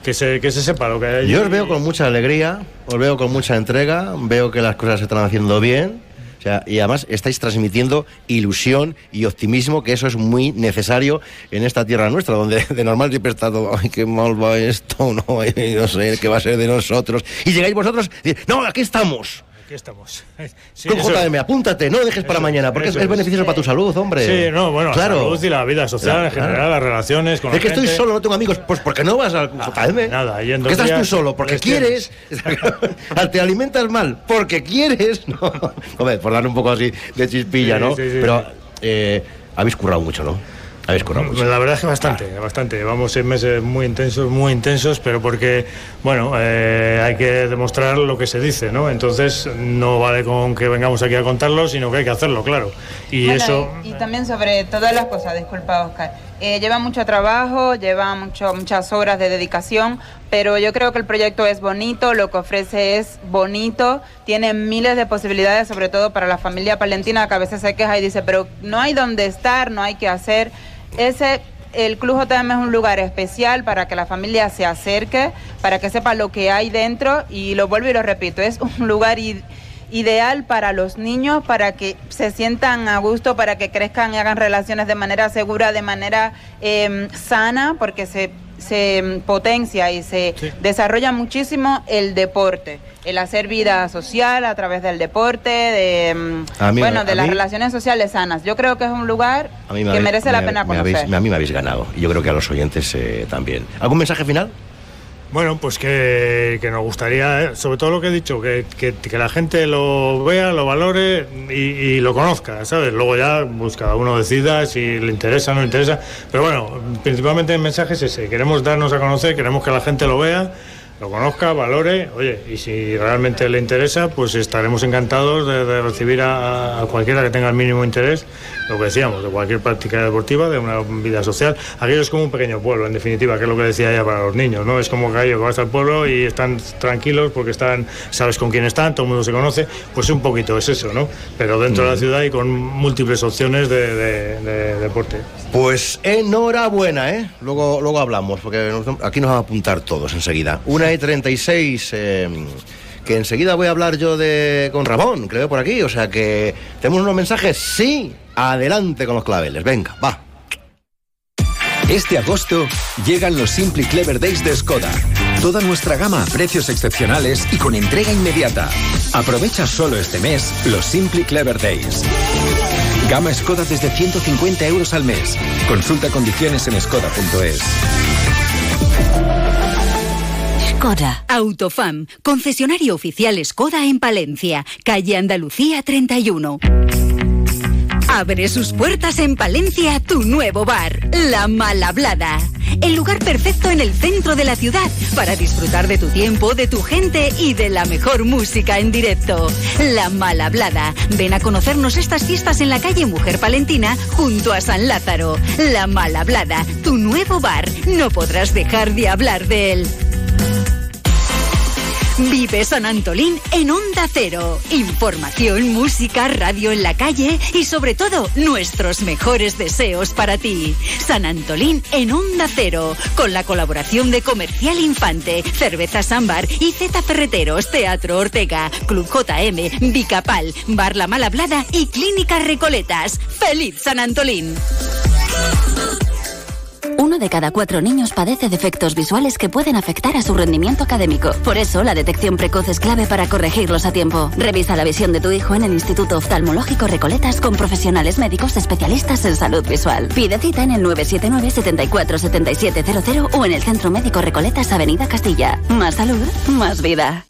que se, que se sepa lo que hay. Yo os veo con mucha alegría, os veo con mucha entrega, veo que las cosas se están haciendo bien. O sea, y además estáis transmitiendo ilusión y optimismo, que eso es muy necesario en esta tierra nuestra, donde de normal siempre está todo, ay, qué mal va esto, no, ay, no sé qué va a ser de nosotros. Y llegáis vosotros y decís, no, aquí estamos. Aquí estamos. Sí, eso- JM, apúntate, no dejes para eso- mañana, porque es, beneficioso para tu salud, hombre. Sí, no, bueno, claro. la salud y la vida social Claro, en general, claro. las relaciones con Es la que estoy solo, no tengo amigos. Pues porque no vas al JM. Nada, y en ¿Por dos qué estás tú solo? Porque quieres. te alimentas mal. Porque quieres. No. Hombre, por darle un poco así de chispilla, Sí, ¿no? sí, sí, Pero eh, habéis currado mucho, ¿no? Habéis currado mucho. La verdad es que bastante, bastante. Llevamos seis meses muy intensos, muy intensos, pero porque, bueno, eh, hay que demostrar lo que se dice, ¿no? Entonces no vale con que vengamos aquí a contarlo, sino que hay que hacerlo, claro. Y Bueno, eso... y, y también sobre todas las cosas, disculpa Oscar, Eh, lleva mucho trabajo, lleva mucho, muchas horas de dedicación, pero yo creo que el proyecto es bonito, lo que ofrece es bonito, tiene miles de posibilidades, sobre todo para la familia palentina que a veces se queja y dice, pero no hay dónde estar, no hay que hacer. Ese el Club JM es un lugar especial para que la familia se acerque, para que sepa lo que hay dentro y lo vuelvo y lo repito, es un lugar ideal para los niños, para que se sientan a gusto, para que crezcan y hagan relaciones de manera segura, de manera em, sana, porque se, se potencia y se desarrolla muchísimo el deporte, el hacer vida social a través del deporte, de, A mí- bueno, a de las mí- relaciones sociales sanas. Yo creo que es un lugar que habéis- merece la me- pena me habéis- conocer. a mí me habéis ganado. Y yo creo que a los oyentes eh, también. ¿Algún mensaje final? Bueno, pues que, nos gustaría, eh, sobre todo lo que he dicho, que, que- la gente lo vea, lo valore y, y lo conozca, ¿sabes? Luego ya pues cada uno decida si le interesa o no le interesa. Pero bueno, principalmente el mensaje es ese, queremos darnos a conocer, queremos que la gente lo vea, lo conozca, valore, oye, y si realmente le interesa, pues estaremos encantados de, de recibir a, a cualquiera que tenga el mínimo interés, lo que decíamos, de cualquier práctica deportiva, de una vida social. Aquello es como un pequeño pueblo, en definitiva, que es lo que decía ella para los niños, ¿no? Es como que ellos vas al pueblo y están tranquilos porque están, sabes con quién están, todo el mundo se conoce, pues un poquito es eso, ¿no? Pero dentro de la ciudad y con múltiples opciones de, de- de deporte. Pues enhorabuena, ¿eh? Luego, luego hablamos, porque aquí nos vamos a apuntar todos enseguida. Una y 36, eh, que enseguida voy a hablar yo de con Ramón, creo por aquí. O sea que tenemos unos mensajes, sí. Adelante con los claveles, venga, va. Este agosto llegan los Simply Clever Days de Skoda. Toda nuestra gama a precios excepcionales y con entrega inmediata. Aprovecha solo este mes los Simply Clever Days. Gama Skoda desde 150 euros al mes. Consulta condiciones en skoda.es. Skoda. Autofam. Concesionario oficial Skoda en Palencia. Calle Andalucía 31. Abre sus puertas en Palencia tu nuevo bar, La Malhablada. El lugar perfecto en el centro de la ciudad para disfrutar de tu tiempo, de tu gente y de la mejor música en directo. La Malhablada. Ven a conocernos estas fiestas en la calle Mujer Palentina junto a San Lázaro. La Malhablada, tu nuevo bar. No podrás dejar de hablar de él. Vive San Antolín en Onda Cero. Información, música, radio en la calle y sobre todo nuestros mejores deseos para ti. San Antolín en Onda Cero. Con la colaboración de Comercial Infante, Cerveza Sambar y Z Ferreteros, Teatro Ortega, Club JM, Vicapal, Bar La Malhablada y Clínica Recoletas. ¡Feliz San Antolín! Uno de cada cuatro niños padece defectos visuales que pueden afectar a su rendimiento académico. Por eso, la detección precoz es clave para corregirlos a tiempo. Revisa la visión de tu hijo en el Instituto Oftalmológico Recoletas con profesionales médicos especialistas en salud visual. Pide cita en el 979 74 7700 o en el Centro Médico Recoletas Avenida Castilla. Más salud, más vida.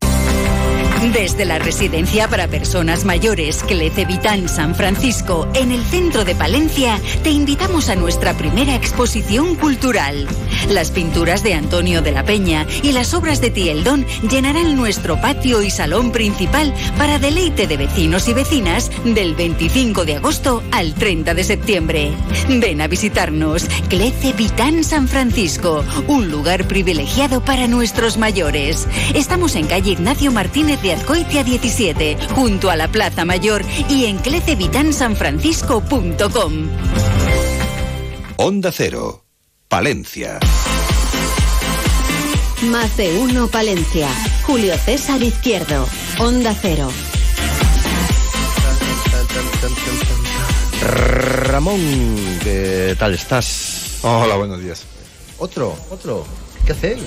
Desde la residencia para personas mayores Clece Vitán San Francisco, en el centro de Palencia, te invitamos a nuestra primera exposición cultural. Las pinturas de Antonio de la Peña y las obras de Tieldón llenarán nuestro patio y salón principal para deleite de vecinos y vecinas del 25 de agosto al 30 de septiembre. Ven a visitarnos Clece Vitán San Francisco, un lugar privilegiado para nuestros mayores. Estamos en calle Ignacio Martínez de Azcoitia 17, junto a la Plaza Mayor y en clecevitansanfrancisco.com. Onda Cero, Palencia. Más de uno Palencia. Julio César Izquierdo. Onda Cero. Ramón, ¿qué tal estás? Hola, buenos días. Otro, otro. ¿Qué hacéis?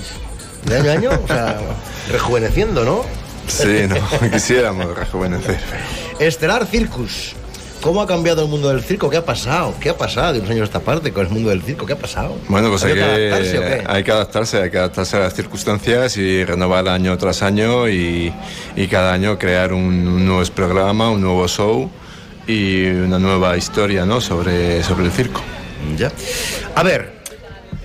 ¿De año a año? O sea, rejuveneciendo, ¿no? Sí, no, quisiéramos rejuvenecer. Estelar Circus. ¿Cómo ha cambiado el mundo del circo? ¿Qué ha pasado? ¿Qué ha pasado de unos años a esta parte con el mundo del circo? ¿Qué ha pasado? Bueno, pues hay ¿Había que, adaptarse o qué? hay que adaptarse, hay que adaptarse a las circunstancias y renovar año tras año y, y cada año crear un, un nuevo programa, un nuevo show y una nueva historia ¿no? sobre, sobre el circo. Ya. A ver,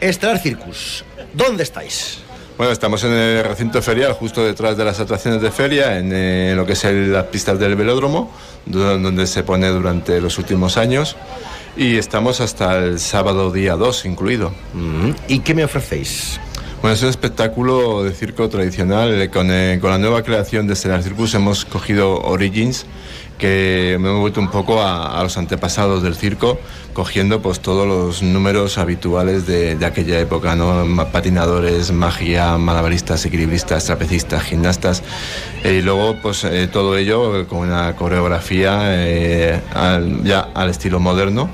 Estelar Circus, ¿dónde estáis? Bueno, estamos en el recinto ferial, justo detrás de las atracciones de feria, en eh, lo que es el- las pistas del velódromo, donde se pone durante los últimos años. Y estamos hasta el sábado día 2 incluido. ¿Y qué me ofrecéis? Bueno, es un espectáculo de circo tradicional. eh, Con, eh, con la nueva creación de Stellar Circus hemos cogido Origins, que me hemos vuelto un poco a, a los antepasados del circo, cogiendo pues todos los números habituales de, de aquella época, ¿no? Patinadores, magia, malabaristas, equilibristas, trapecistas, gimnastas. eh, y luego pues eh, todo ello con una coreografía eh, al- ya al estilo moderno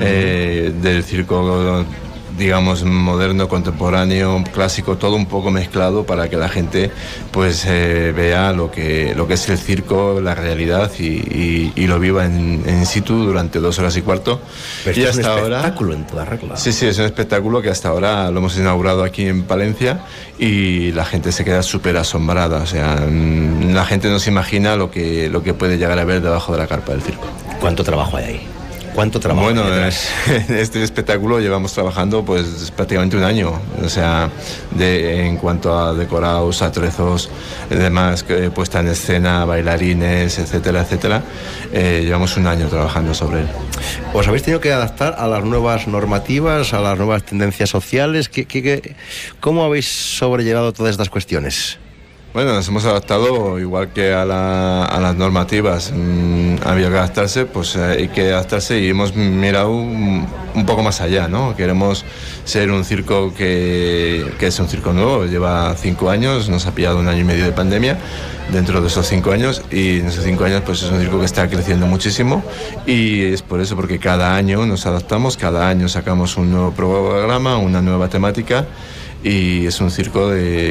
eh, del circo digamos moderno, contemporáneo, clásico, todo un poco mezclado para que la gente pues eh, vea lo que lo que es el circo, la realidad y, y- y lo viva en, en situ durante dos horas y cuarto. Pero y esto es un hasta ahora espectáculo en toda regla. Sí, sí, es un espectáculo que hasta ahora lo hemos inaugurado aquí en Palencia y la gente se queda súper asombrada. O sea, mm, la gente no se imagina lo que, lo que puede llegar a ver debajo de la carpa del circo. ¿Cuánto trabajo hay ahí? ¿Cuánto trabajo Bueno, en este espectáculo llevamos trabajando pues prácticamente un año. O sea, de, en cuanto a decorados, atrezos, demás, que, puesta en escena, bailarines, etcétera, etcétera. eh, llevamos un año trabajando sobre él. ¿Os habéis tenido que adaptar a las nuevas normativas, a las nuevas tendencias sociales? ¿Qué, qué- qué- cómo habéis sobrellevado todas estas cuestiones? Bueno, nos hemos adaptado igual que a, las normativas. Mm, había que adaptarse, pues eh, hay que adaptarse y hemos mirado un, poco más allá, ¿no? Queremos ser un circo que, que, es un circo nuevo, lleva cinco años, nos ha pillado un año y medio de pandemia dentro de esos cinco años y en esos cinco años pues es un circo que está creciendo muchísimo y es por eso porque cada año nos adaptamos, cada año sacamos un nuevo programa, una nueva temática y es un circo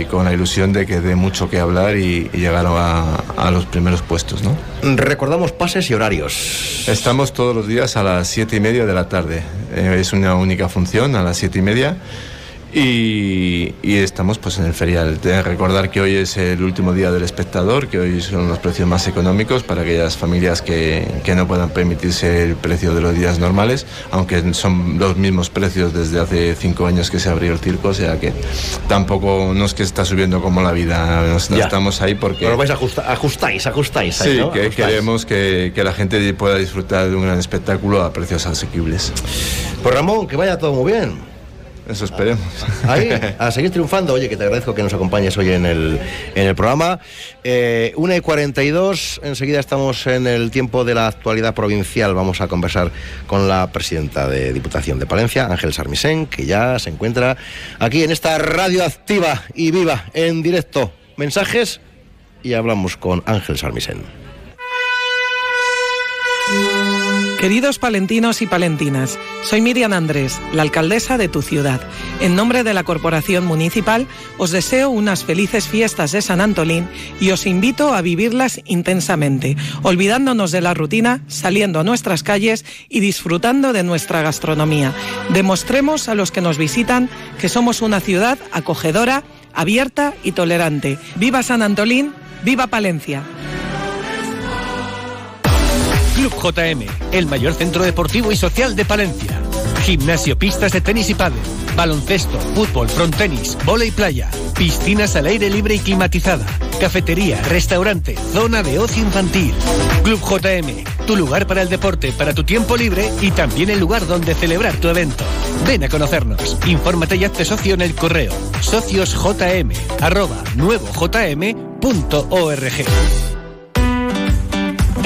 con la ilusión de que dé mucho que hablar y, llegar a, los primeros puestos. ¿no? Recordamos pases y horarios. Estamos todos los días a las siete y media de la tarde. Eh, es una única función a las siete y media. Y, estamos pues en el ferial. De recordar que hoy es el último día del espectador, que hoy son los precios más económicos para aquellas familias que, que, no puedan permitirse el precio de los días normales, aunque son los mismos precios desde hace cinco años que se abrió el circo, o sea que tampoco no es que está subiendo como la vida, estamos ahí porque... Pero vais a ajustáis, ajustáis. sí, que queremos que, que la gente pueda disfrutar de un gran espectáculo a precios asequibles. Pues Ramón, que vaya todo muy bien. Eso esperemos. Ahí, a seguir triunfando. Oye, que te agradezco que nos acompañes hoy en el, en el programa. Eh, 1 y 42, enseguida estamos en el tiempo de la actualidad provincial. Vamos a conversar con la presidenta de Diputación de Palencia, Ángel Sarmisen, que ya se encuentra aquí en esta radio activa y viva, en directo. Mensajes y hablamos con Ángel Sarmisen. Queridos palentinos y palentinas, soy Miriam Andrés, la alcaldesa de tu ciudad. En nombre de la Corporación Municipal, os deseo unas felices fiestas de San Antolín y os invito a vivirlas intensamente, olvidándonos de la rutina, saliendo a nuestras calles y disfrutando de nuestra gastronomía. Demostremos a los que nos visitan que somos una ciudad acogedora, abierta y tolerante. ¡Viva San Antolín! ¡Viva Palencia! Club JM, el mayor centro deportivo y social de Palencia. Gimnasio, pistas de tenis y pádel, baloncesto, fútbol, frontenis, y playa, piscinas al aire libre y climatizada, cafetería, restaurante, zona de ocio infantil. Club JM, tu lugar para el deporte, para tu tiempo libre y también el lugar donde celebrar tu evento. Ven a conocernos. Infórmate y hazte socio en el correo sociosjm arroba nuevojm.org.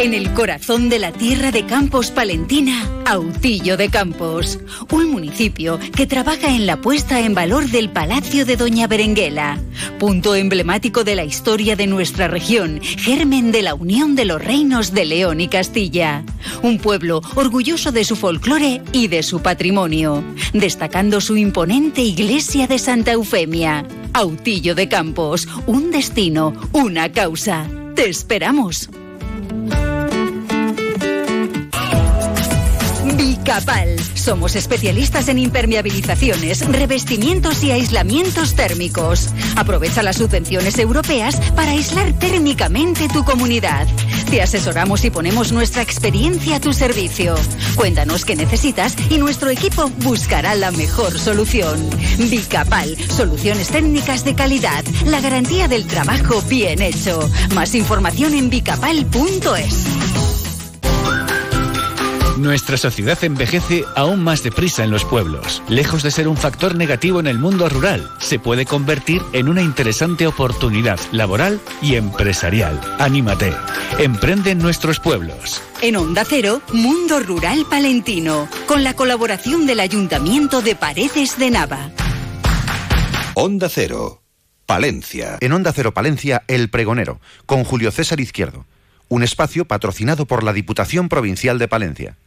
En el corazón de la tierra de Campos Palentina, Autillo de Campos, un municipio que trabaja en la puesta en valor del Palacio de Doña Berenguela, punto emblemático de la historia de nuestra región, germen de la unión de los reinos de León y Castilla. Un pueblo orgulloso de su folclore y de su patrimonio, destacando su imponente iglesia de Santa Eufemia. Autillo de Campos, un destino, una causa. Te esperamos. Bicapal. Somos especialistas en impermeabilizaciones, revestimientos y aislamientos térmicos. Aprovecha las subvenciones europeas para aislar térmicamente tu comunidad. Te asesoramos y ponemos nuestra experiencia a tu servicio. Cuéntanos qué necesitas y nuestro equipo buscará la mejor solución. Bicapal, soluciones técnicas de calidad, la garantía del trabajo bien hecho. Más información en bicapal.es. Nuestra sociedad envejece aún más deprisa en los pueblos. Lejos de ser un factor negativo en el mundo rural, se puede convertir en una interesante oportunidad laboral y empresarial. Anímate. Emprende en nuestros pueblos. En Onda Cero, Mundo Rural Palentino, con la colaboración del Ayuntamiento de Paredes de Nava. Onda Cero, Palencia. En Onda Cero Palencia, El Pregonero, con Julio César Izquierdo. Un espacio patrocinado por la Diputación Provincial de Palencia.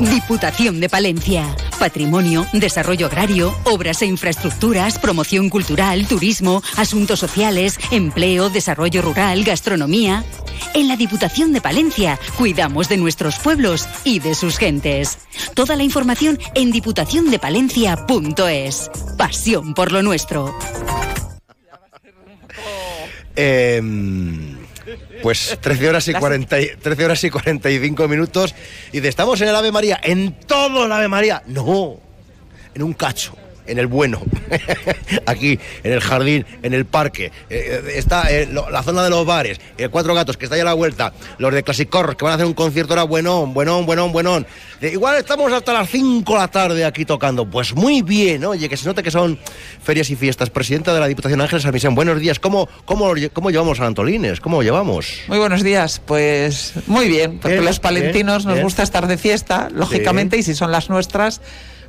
Diputación de Palencia. Patrimonio, desarrollo agrario, obras e infraestructuras, promoción cultural, turismo, asuntos sociales, empleo, desarrollo rural, gastronomía. En la Diputación de Palencia cuidamos de nuestros pueblos y de sus gentes. Toda la información en diputaciondepalencia.es. Pasión por lo nuestro. Eh pues 13 horas y, 40, 13 horas y 45 minutos. Y de estamos en el Ave María, en todo el Ave María. No, en un cacho, en el bueno, aquí en el jardín, en el parque, eh, eh, está eh, la zona de los bares, el Cuatro Gatos que está ya a la vuelta, los de Classic Corros que van a hacer un concierto ahora buenón, buenón, buenón, buenón. igual estamos hasta las 5 de la tarde aquí tocando. Pues muy bien, oye, que se note que son ferias y fiestas. Presidenta de la Diputación Ángeles Armisión, buenos días. ¿Cómo, cómo, cómo llevamos a Antolines? ¿Cómo llevamos? Muy buenos días, pues muy bien, porque los palentinos nos gusta estar de fiesta, lógicamente, y si son las nuestras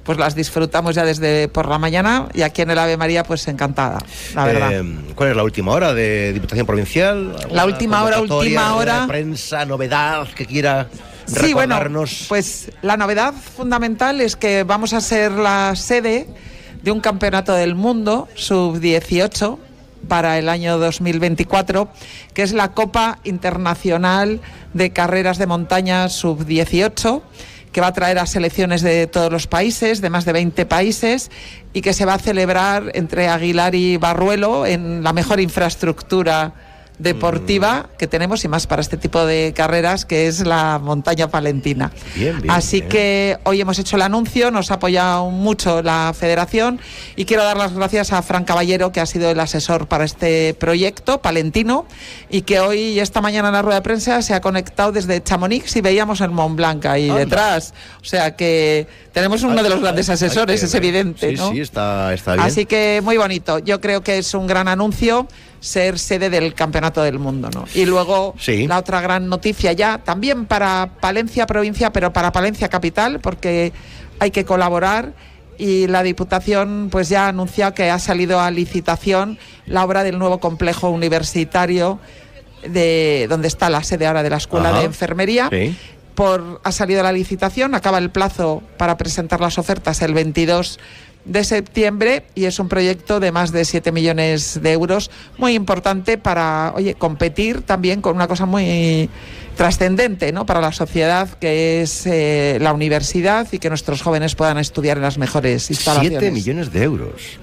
pues las disfrutamos ya desde por la mañana y aquí en el Ave María pues encantada, la verdad. Eh, ¿Cuál es la última hora de Diputación Provincial? La última hora, última hora. Prensa, novedad que quiera Sí, bueno, pues la novedad fundamental es que vamos a ser la sede de un campeonato del mundo sub-18 para el año 2024, que es la Copa Internacional de Carreras de Montaña sub-18 que va a traer a selecciones de todos los países, de más de 20 países, y que se va a celebrar entre Aguilar y Barruelo en la mejor infraestructura deportiva que tenemos y más para este tipo de carreras que es la montaña palentina. Así que hoy hemos hecho el anuncio, nos ha apoyado mucho la federación y quiero dar las gracias a Fran Caballero que ha sido el asesor para este proyecto palentino y que hoy y esta mañana en la rueda de prensa se ha conectado desde Chamonix y veíamos el Mont Blanc ahí detrás. O sea que tenemos uno de los grandes asesores, es evidente. Sí, sí, está, está bien. Así que muy bonito. Yo creo que es un gran anuncio ser sede del Campeonato del Mundo. ¿no? Y luego la otra gran noticia ya, también para Palencia provincia, pero para Palencia capital, porque hay que colaborar y la Diputación pues ya ha anunciado que ha salido a licitación la obra del nuevo complejo universitario de donde está la sede ahora de la Escuela de Enfermería. Por, ha salido la licitación, acaba el plazo para presentar las ofertas el 22 de septiembre y es un proyecto de más de 7 millones de euros, muy importante para, oye, competir también con una cosa muy trascendente ¿no? para la sociedad que es eh, la universidad y que nuestros jóvenes puedan estudiar en las mejores instalaciones. 7 millones de euros.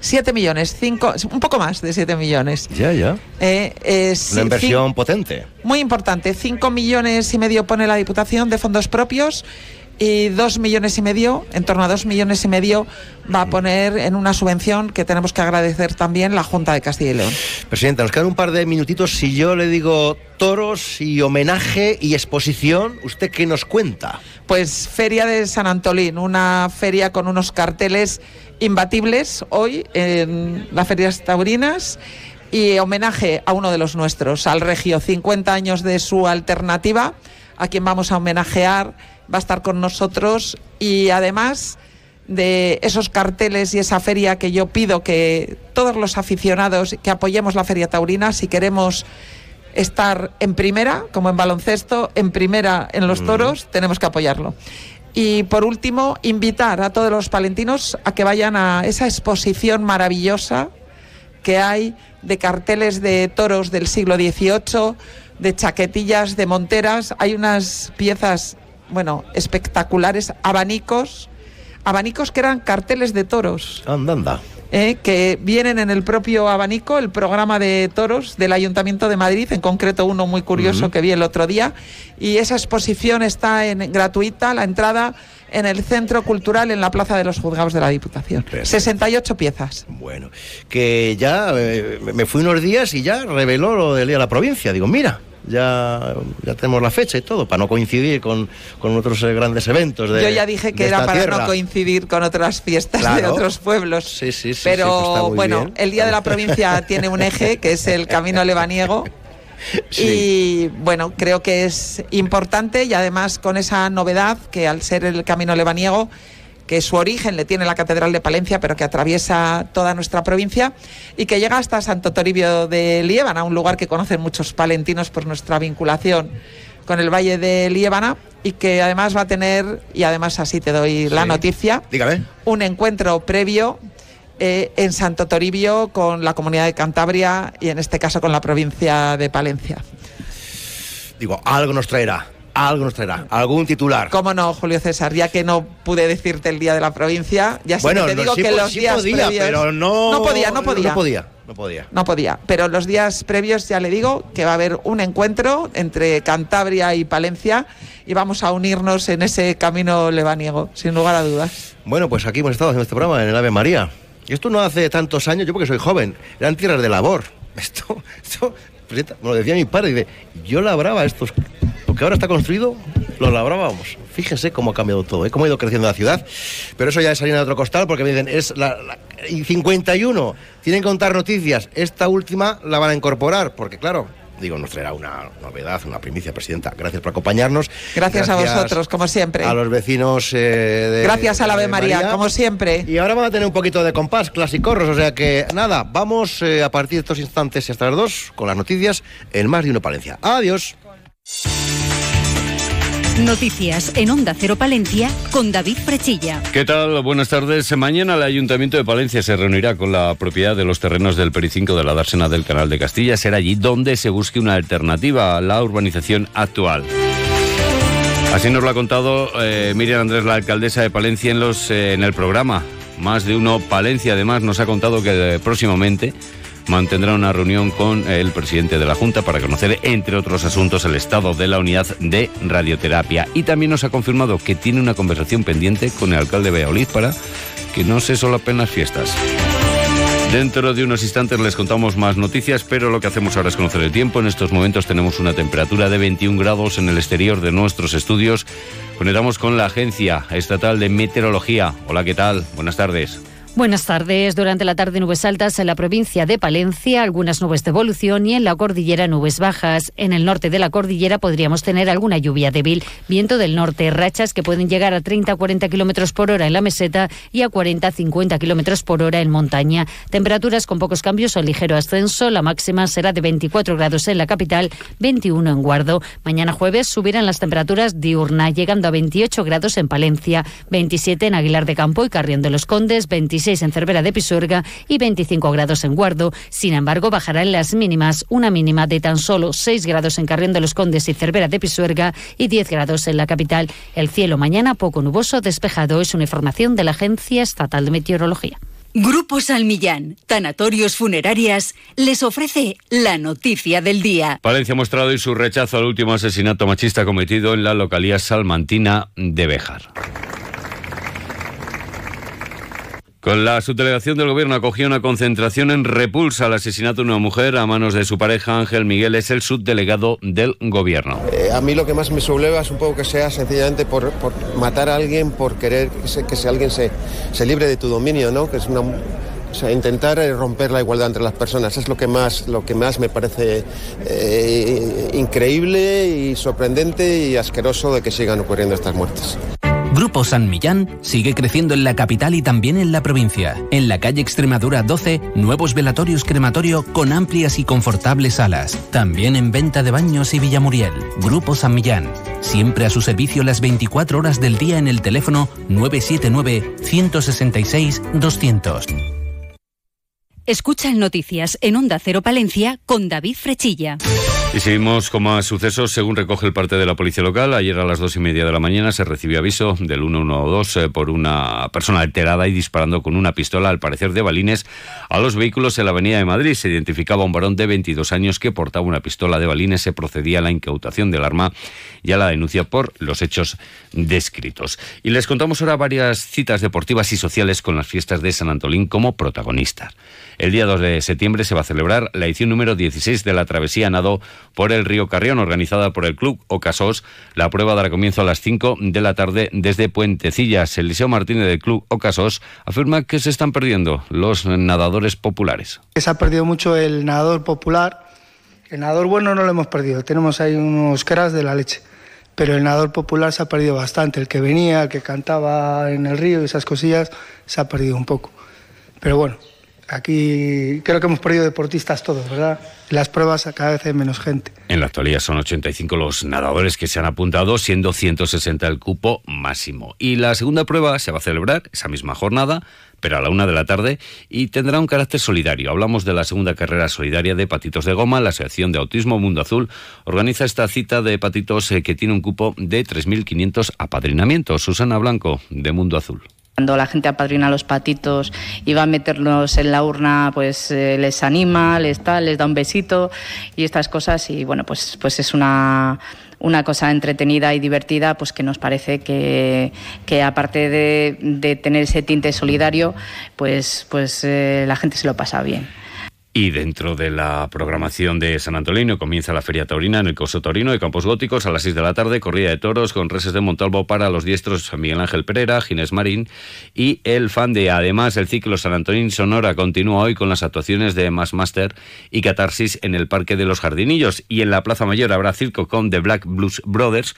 7 millones, cinco, un poco más de 7 millones. Ya, ya. Eh, es, Una inversión potente. Muy importante. 5 millones y medio pone la Diputación de fondos propios y dos millones y medio, en torno a dos millones y medio, va a poner en una subvención que tenemos que agradecer también la Junta de Castilla y León. Presidenta, nos quedan un par de minutitos. Si yo le digo toros y homenaje y exposición, ¿usted qué nos cuenta? Pues Feria de San Antolín, una feria con unos carteles imbatibles hoy en las ferias taurinas y homenaje a uno de los nuestros, al Regio, 50 años de su alternativa, a quien vamos a homenajear va a estar con nosotros y además de esos carteles y esa feria que yo pido que todos los aficionados que apoyemos la Feria Taurina, si queremos estar en primera, como en baloncesto, en primera en los toros, tenemos que apoyarlo. Y por último, invitar a todos los palentinos a que vayan a esa exposición maravillosa que hay de carteles de toros del siglo XVIII, de chaquetillas, de monteras. Hay unas piezas bueno, espectaculares abanicos, abanicos que eran carteles de toros. Anda, anda. Eh, que vienen en el propio abanico, el programa de toros del Ayuntamiento de Madrid, en concreto uno muy curioso que vi el otro día, y esa exposición está en, gratuita, la entrada en el Centro Cultural en la Plaza de los Juzgados de la Diputación. 68 piezas. Bueno, que ya eh, me fui unos días y ya reveló lo del Día de la Provincia. Digo, mira, ya, ya tenemos la fecha y todo, para no coincidir con, otros eh, grandes eventos. De, Yo ya dije que era para no coincir con otras fiestas de otros pueblos. Sí, sí, sí. Pero pues bueno, el Día de la Provincia tiene un eje, que es el Camino Lebaniego. Y bueno, creo que es importante y además con esa novedad que al ser el Camino Lebaniego que su origen le tiene la Catedral de Palencia, pero que atraviesa toda nuestra provincia y que llega hasta Santo Toribio de Liébana, un lugar que conocen muchos palentinos por nuestra vinculación con el Valle de Liébana y que además va a tener, y además así te doy la noticia, un encuentro previo eh, en Santo Toribio con la comunidad de Cantabria y en este caso con la provincia de Palencia. Digo, algo nos traerá algo nos traerá, algún titular. ¿Cómo no, Julio César? Ya que no pude decirte el día de la provincia, ya bueno, te digo que los días podía, pero no... No podía, no podía. No podía. No podía. No podía. Pero los días previos ya le digo que va a haber un encuentro entre Cantabria y Palencia y vamos a unirnos en ese camino lebaniego, sin lugar a dudas. Bueno, pues aquí hemos estado haciendo este programa en el Ave María. Y esto no hace tantos años, yo porque soy joven, eran tierras de labor. Esto, esto, lo decía mi padre, dice, yo labraba estos, lo que ahora está construido, lo labrábamos. Fíjense cómo ha cambiado todo, ¿eh? cómo ha ido creciendo la ciudad. Pero eso ya es harina de otro costal, porque me dicen, es la, la- y 51, tienen que contar noticias. Esta última la van a incorporar, porque claro, digo, nos traerá una novedad, una primicia, Presidenta. Gracias por acompañarnos. Gracias, a vosotros, como siempre. A los vecinos eh, de. Gracias a la Ave María, como siempre. Y ahora vamos a tener un poquito de compás, clasicorros, o sea que nada, vamos eh, a partir de estos instantes y hasta las dos con las noticias en Más de Uno Palencia. Adiós. Noticias en Onda Cero Palencia con David Frechilla. ¿Qué tal? Buenas tardes. Mañana el Ayuntamiento de Palencia se reunirá con la propiedad de los terrenos del Pericinco de la dársena del Canal de Castilla. Será allí donde se busque una alternativa a la urbanización actual. Así nos lo ha contado eh, Miriam Andrés, la alcaldesa de Palencia, en, los, eh, en el programa. Más de uno Palencia, además, nos ha contado que eh, próximamente mantendrá una reunión con el presidente de la Junta para conocer, entre otros asuntos, el estado de la unidad de radioterapia. Y también nos ha confirmado que tiene una conversación pendiente con el alcalde de Valladolid para que no se solapen las fiestas. Dentro de unos instantes les contamos más noticias, pero lo que hacemos ahora es conocer el tiempo. En estos momentos tenemos una temperatura de 21 grados en el exterior de nuestros estudios. Conectamos con la Agencia Estatal de Meteorología. Hola, ¿qué tal? Buenas tardes. Buenas tardes. Durante la tarde nubes altas en la provincia de Palencia, algunas nubes de evolución y en la cordillera nubes bajas. En el norte de la cordillera podríamos tener alguna lluvia débil. Viento del norte, rachas que pueden llegar a 30 a 40 kilómetros por hora en la meseta y a 40 a 50 kilómetros por hora en montaña. Temperaturas con pocos cambios o ligero ascenso. La máxima será de 24 grados en la capital, 21 en Guardo. Mañana jueves subirán las temperaturas diurna, llegando a 28 grados en Palencia, 27 en Aguilar de Campo y Carrión de los Condes, 26 en Cervera de Pisuerga y 25 grados en Guardo. Sin embargo, bajarán las mínimas, una mínima de tan solo 6 grados en Carrión de los Condes y Cervera de Pisuerga y 10 grados en la capital. El cielo mañana poco nuboso, despejado. Es una información de la Agencia Estatal de Meteorología. Grupo Salmillán, Tanatorios Funerarias, les ofrece la noticia del día. Palencia ha mostrado hoy su rechazo al último asesinato machista cometido en la localidad salmantina de Béjar. Con la subdelegación del gobierno acogió una concentración en repulsa al asesinato de una mujer a manos de su pareja Ángel Miguel, es el subdelegado del gobierno. Eh, a mí lo que más me subleva es un poco que sea sencillamente por, por matar a alguien, por querer que, se- que alguien se, se libre de tu dominio, ¿no? Que es una, o sea, intentar eh, romper la igualdad entre las personas es lo que más, lo que más me parece eh, increíble y sorprendente y asqueroso de que sigan ocurriendo estas muertes. Grupo San Millán sigue creciendo en la capital y también en la provincia. En la calle Extremadura 12, nuevos velatorios crematorio con amplias y confortables salas. También en venta de baños y Villamuriel. Grupo San Millán. Siempre a su servicio las 24 horas del día en el teléfono 979-166-200. Escucha en Noticias en Onda Cero Palencia con David Frechilla. Y seguimos con más sucesos. Según recoge el parte de la policía local, ayer a las dos y media de la mañana se recibió aviso del 112 eh, por una persona alterada y disparando con una pistola, al parecer de balines, a los vehículos en la avenida de Madrid. Se identificaba un varón de 22 años que portaba una pistola de balines. Se procedía a la incautación del arma y a la denuncia por los hechos descritos. Y les contamos ahora varias citas deportivas y sociales con las fiestas de San Antolín como protagonistas. El día 2 de septiembre se va a celebrar la edición número 16 de la travesía nado por el río Carrión, organizada por el Club Ocasos. La prueba dará comienzo a las 5 de la tarde desde Puentecillas. Eliseo Martínez del Club Ocasos afirma que se están perdiendo los nadadores populares. se ha perdido mucho el nadador popular. El nadador bueno no lo hemos perdido, tenemos ahí unos cracks de la leche. Pero el nadador popular se ha perdido bastante. El que venía, que cantaba en el río y esas cosillas, se ha perdido un poco. Pero bueno, aquí creo que hemos perdido deportistas todos, ¿verdad? Las pruebas cada vez hay menos gente. En la actualidad son 85 los nadadores que se han apuntado, siendo 160 el cupo máximo. Y la segunda prueba se va a celebrar esa misma jornada, pero a la una de la tarde, y tendrá un carácter solidario. Hablamos de la segunda carrera solidaria de patitos de goma. La Asociación de Autismo Mundo Azul organiza esta cita de patitos eh, que tiene un cupo de 3.500 apadrinamientos. Susana Blanco, de Mundo Azul. Cuando la gente apadrina a los patitos y va a meterlos en la urna, pues eh, les anima, les tal, les da un besito y estas cosas y bueno, pues, pues es una una cosa entretenida y divertida, pues que nos parece que, que aparte de, de, tener ese tinte solidario, pues, pues eh, la gente se lo pasa bien. Y dentro de la programación de San Antolino comienza la Feria Taurina en el Coso Torino de Campos Góticos. A las 6 de la tarde, corrida de toros con reses de Montalvo para los diestros Miguel Ángel Pereira, Ginés Marín y el fan de además el ciclo San Antonín Sonora continúa hoy con las actuaciones de Mass Master y Catarsis en el Parque de los Jardinillos. Y en la Plaza Mayor habrá circo con The Black Blues Brothers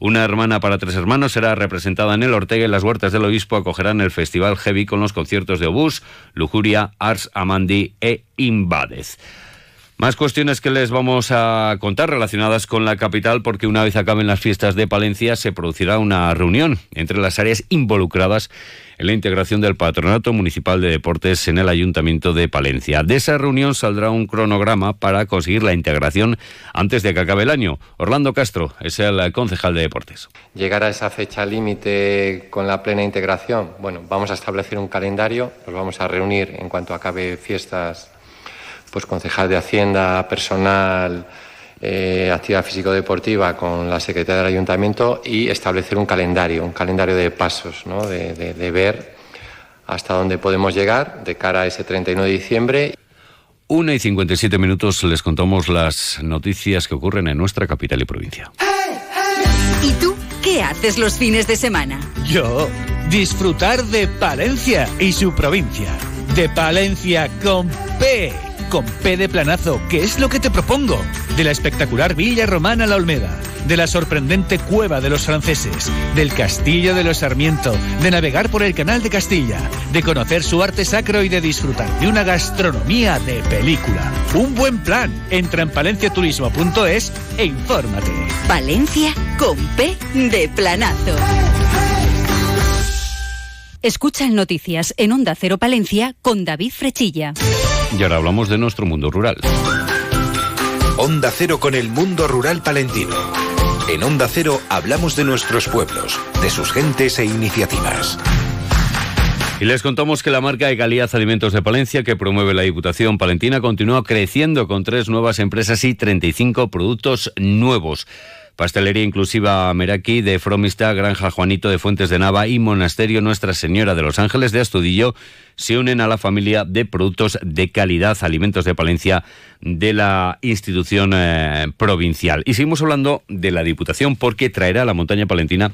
una hermana para tres hermanos será representada en el Ortega y las Huertas del Obispo acogerán el Festival Heavy con los conciertos de Obús, Lujuria, Ars Amandi e Invadez. Más cuestiones que les vamos a contar relacionadas con la capital porque una vez acaben las fiestas de Palencia se producirá una reunión entre las áreas involucradas en la integración del Patronato Municipal de Deportes en el Ayuntamiento de Palencia. De esa reunión saldrá un cronograma para conseguir la integración antes de que acabe el año. Orlando Castro es el concejal de Deportes. Llegar a esa fecha límite con la plena integración, bueno, vamos a establecer un calendario, nos vamos a reunir en cuanto acabe fiestas pues concejal de Hacienda, personal, eh, actividad físico-deportiva con la Secretaría del Ayuntamiento y establecer un calendario, un calendario de pasos, ¿no? de, de, de ver hasta dónde podemos llegar de cara a ese 31 de diciembre. Una y 57 minutos les contamos las noticias que ocurren en nuestra capital y provincia. ¿Y tú qué haces los fines de semana? Yo, disfrutar de Palencia y su provincia. De Palencia con P con P de planazo, que es lo que te propongo. De la espectacular Villa Romana La Olmeda, de la sorprendente Cueva de los Franceses, del Castillo de los Sarmiento, de navegar por el Canal de Castilla, de conocer su arte sacro y de disfrutar de una gastronomía de película. Un buen plan. Entra en palenciaturismo.es e infórmate. Valencia con P de planazo. Escucha en Noticias en Onda Cero Palencia con David Frechilla. Y ahora hablamos de nuestro mundo rural. Onda Cero con el mundo rural palentino. En Onda Cero hablamos de nuestros pueblos, de sus gentes e iniciativas. Y les contamos que la marca de calidad Alimentos de Palencia, que promueve la Diputación Palentina, continúa creciendo con tres nuevas empresas y 35 productos nuevos. Pastelería Inclusiva Meraki de Fromista, Granja Juanito de Fuentes de Nava y Monasterio Nuestra Señora de los Ángeles de Astudillo se unen a la familia de productos de calidad, alimentos de Palencia de la institución eh, provincial. Y seguimos hablando de la Diputación porque traerá a la montaña palentina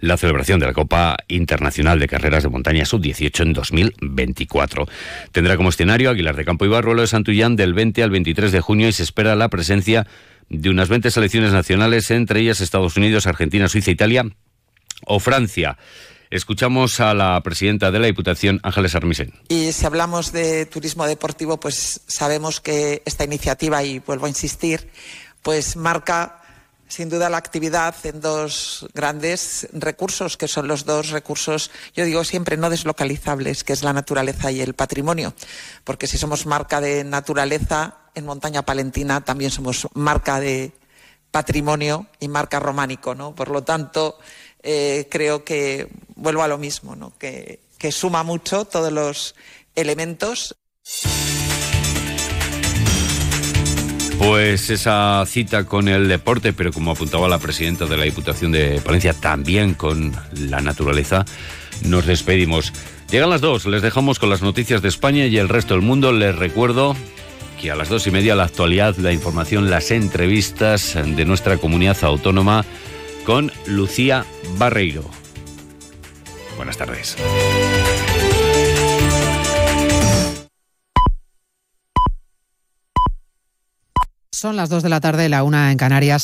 la celebración de la Copa Internacional de Carreras de Montaña Sub-18 en 2024. Tendrá como escenario Aguilar de Campo y de Santullán del 20 al 23 de junio y se espera la presencia de unas 20 selecciones nacionales, entre ellas Estados Unidos, Argentina, Suiza, Italia o Francia. Escuchamos a la presidenta de la Diputación, Ángeles Armisen. Y si hablamos de turismo deportivo, pues sabemos que esta iniciativa, y vuelvo a insistir, pues marca sin duda la actividad en dos grandes recursos, que son los dos recursos, yo digo siempre, no deslocalizables, que es la naturaleza y el patrimonio. Porque si somos marca de naturaleza, en Montaña Palentina también somos marca de patrimonio y marca románico, ¿no? Por lo tanto, eh, creo que vuelvo a lo mismo, ¿no? Que, que suma mucho todos los elementos. Pues esa cita con el deporte, pero como apuntaba la presidenta de la Diputación de Palencia, también con la naturaleza, nos despedimos. Llegan las dos, les dejamos con las noticias de España y el resto del mundo. Les recuerdo que a las dos y media la actualidad, la información, las entrevistas de nuestra comunidad autónoma con Lucía Barreiro. Buenas tardes. Son las 2 de la tarde, la una en Canarias.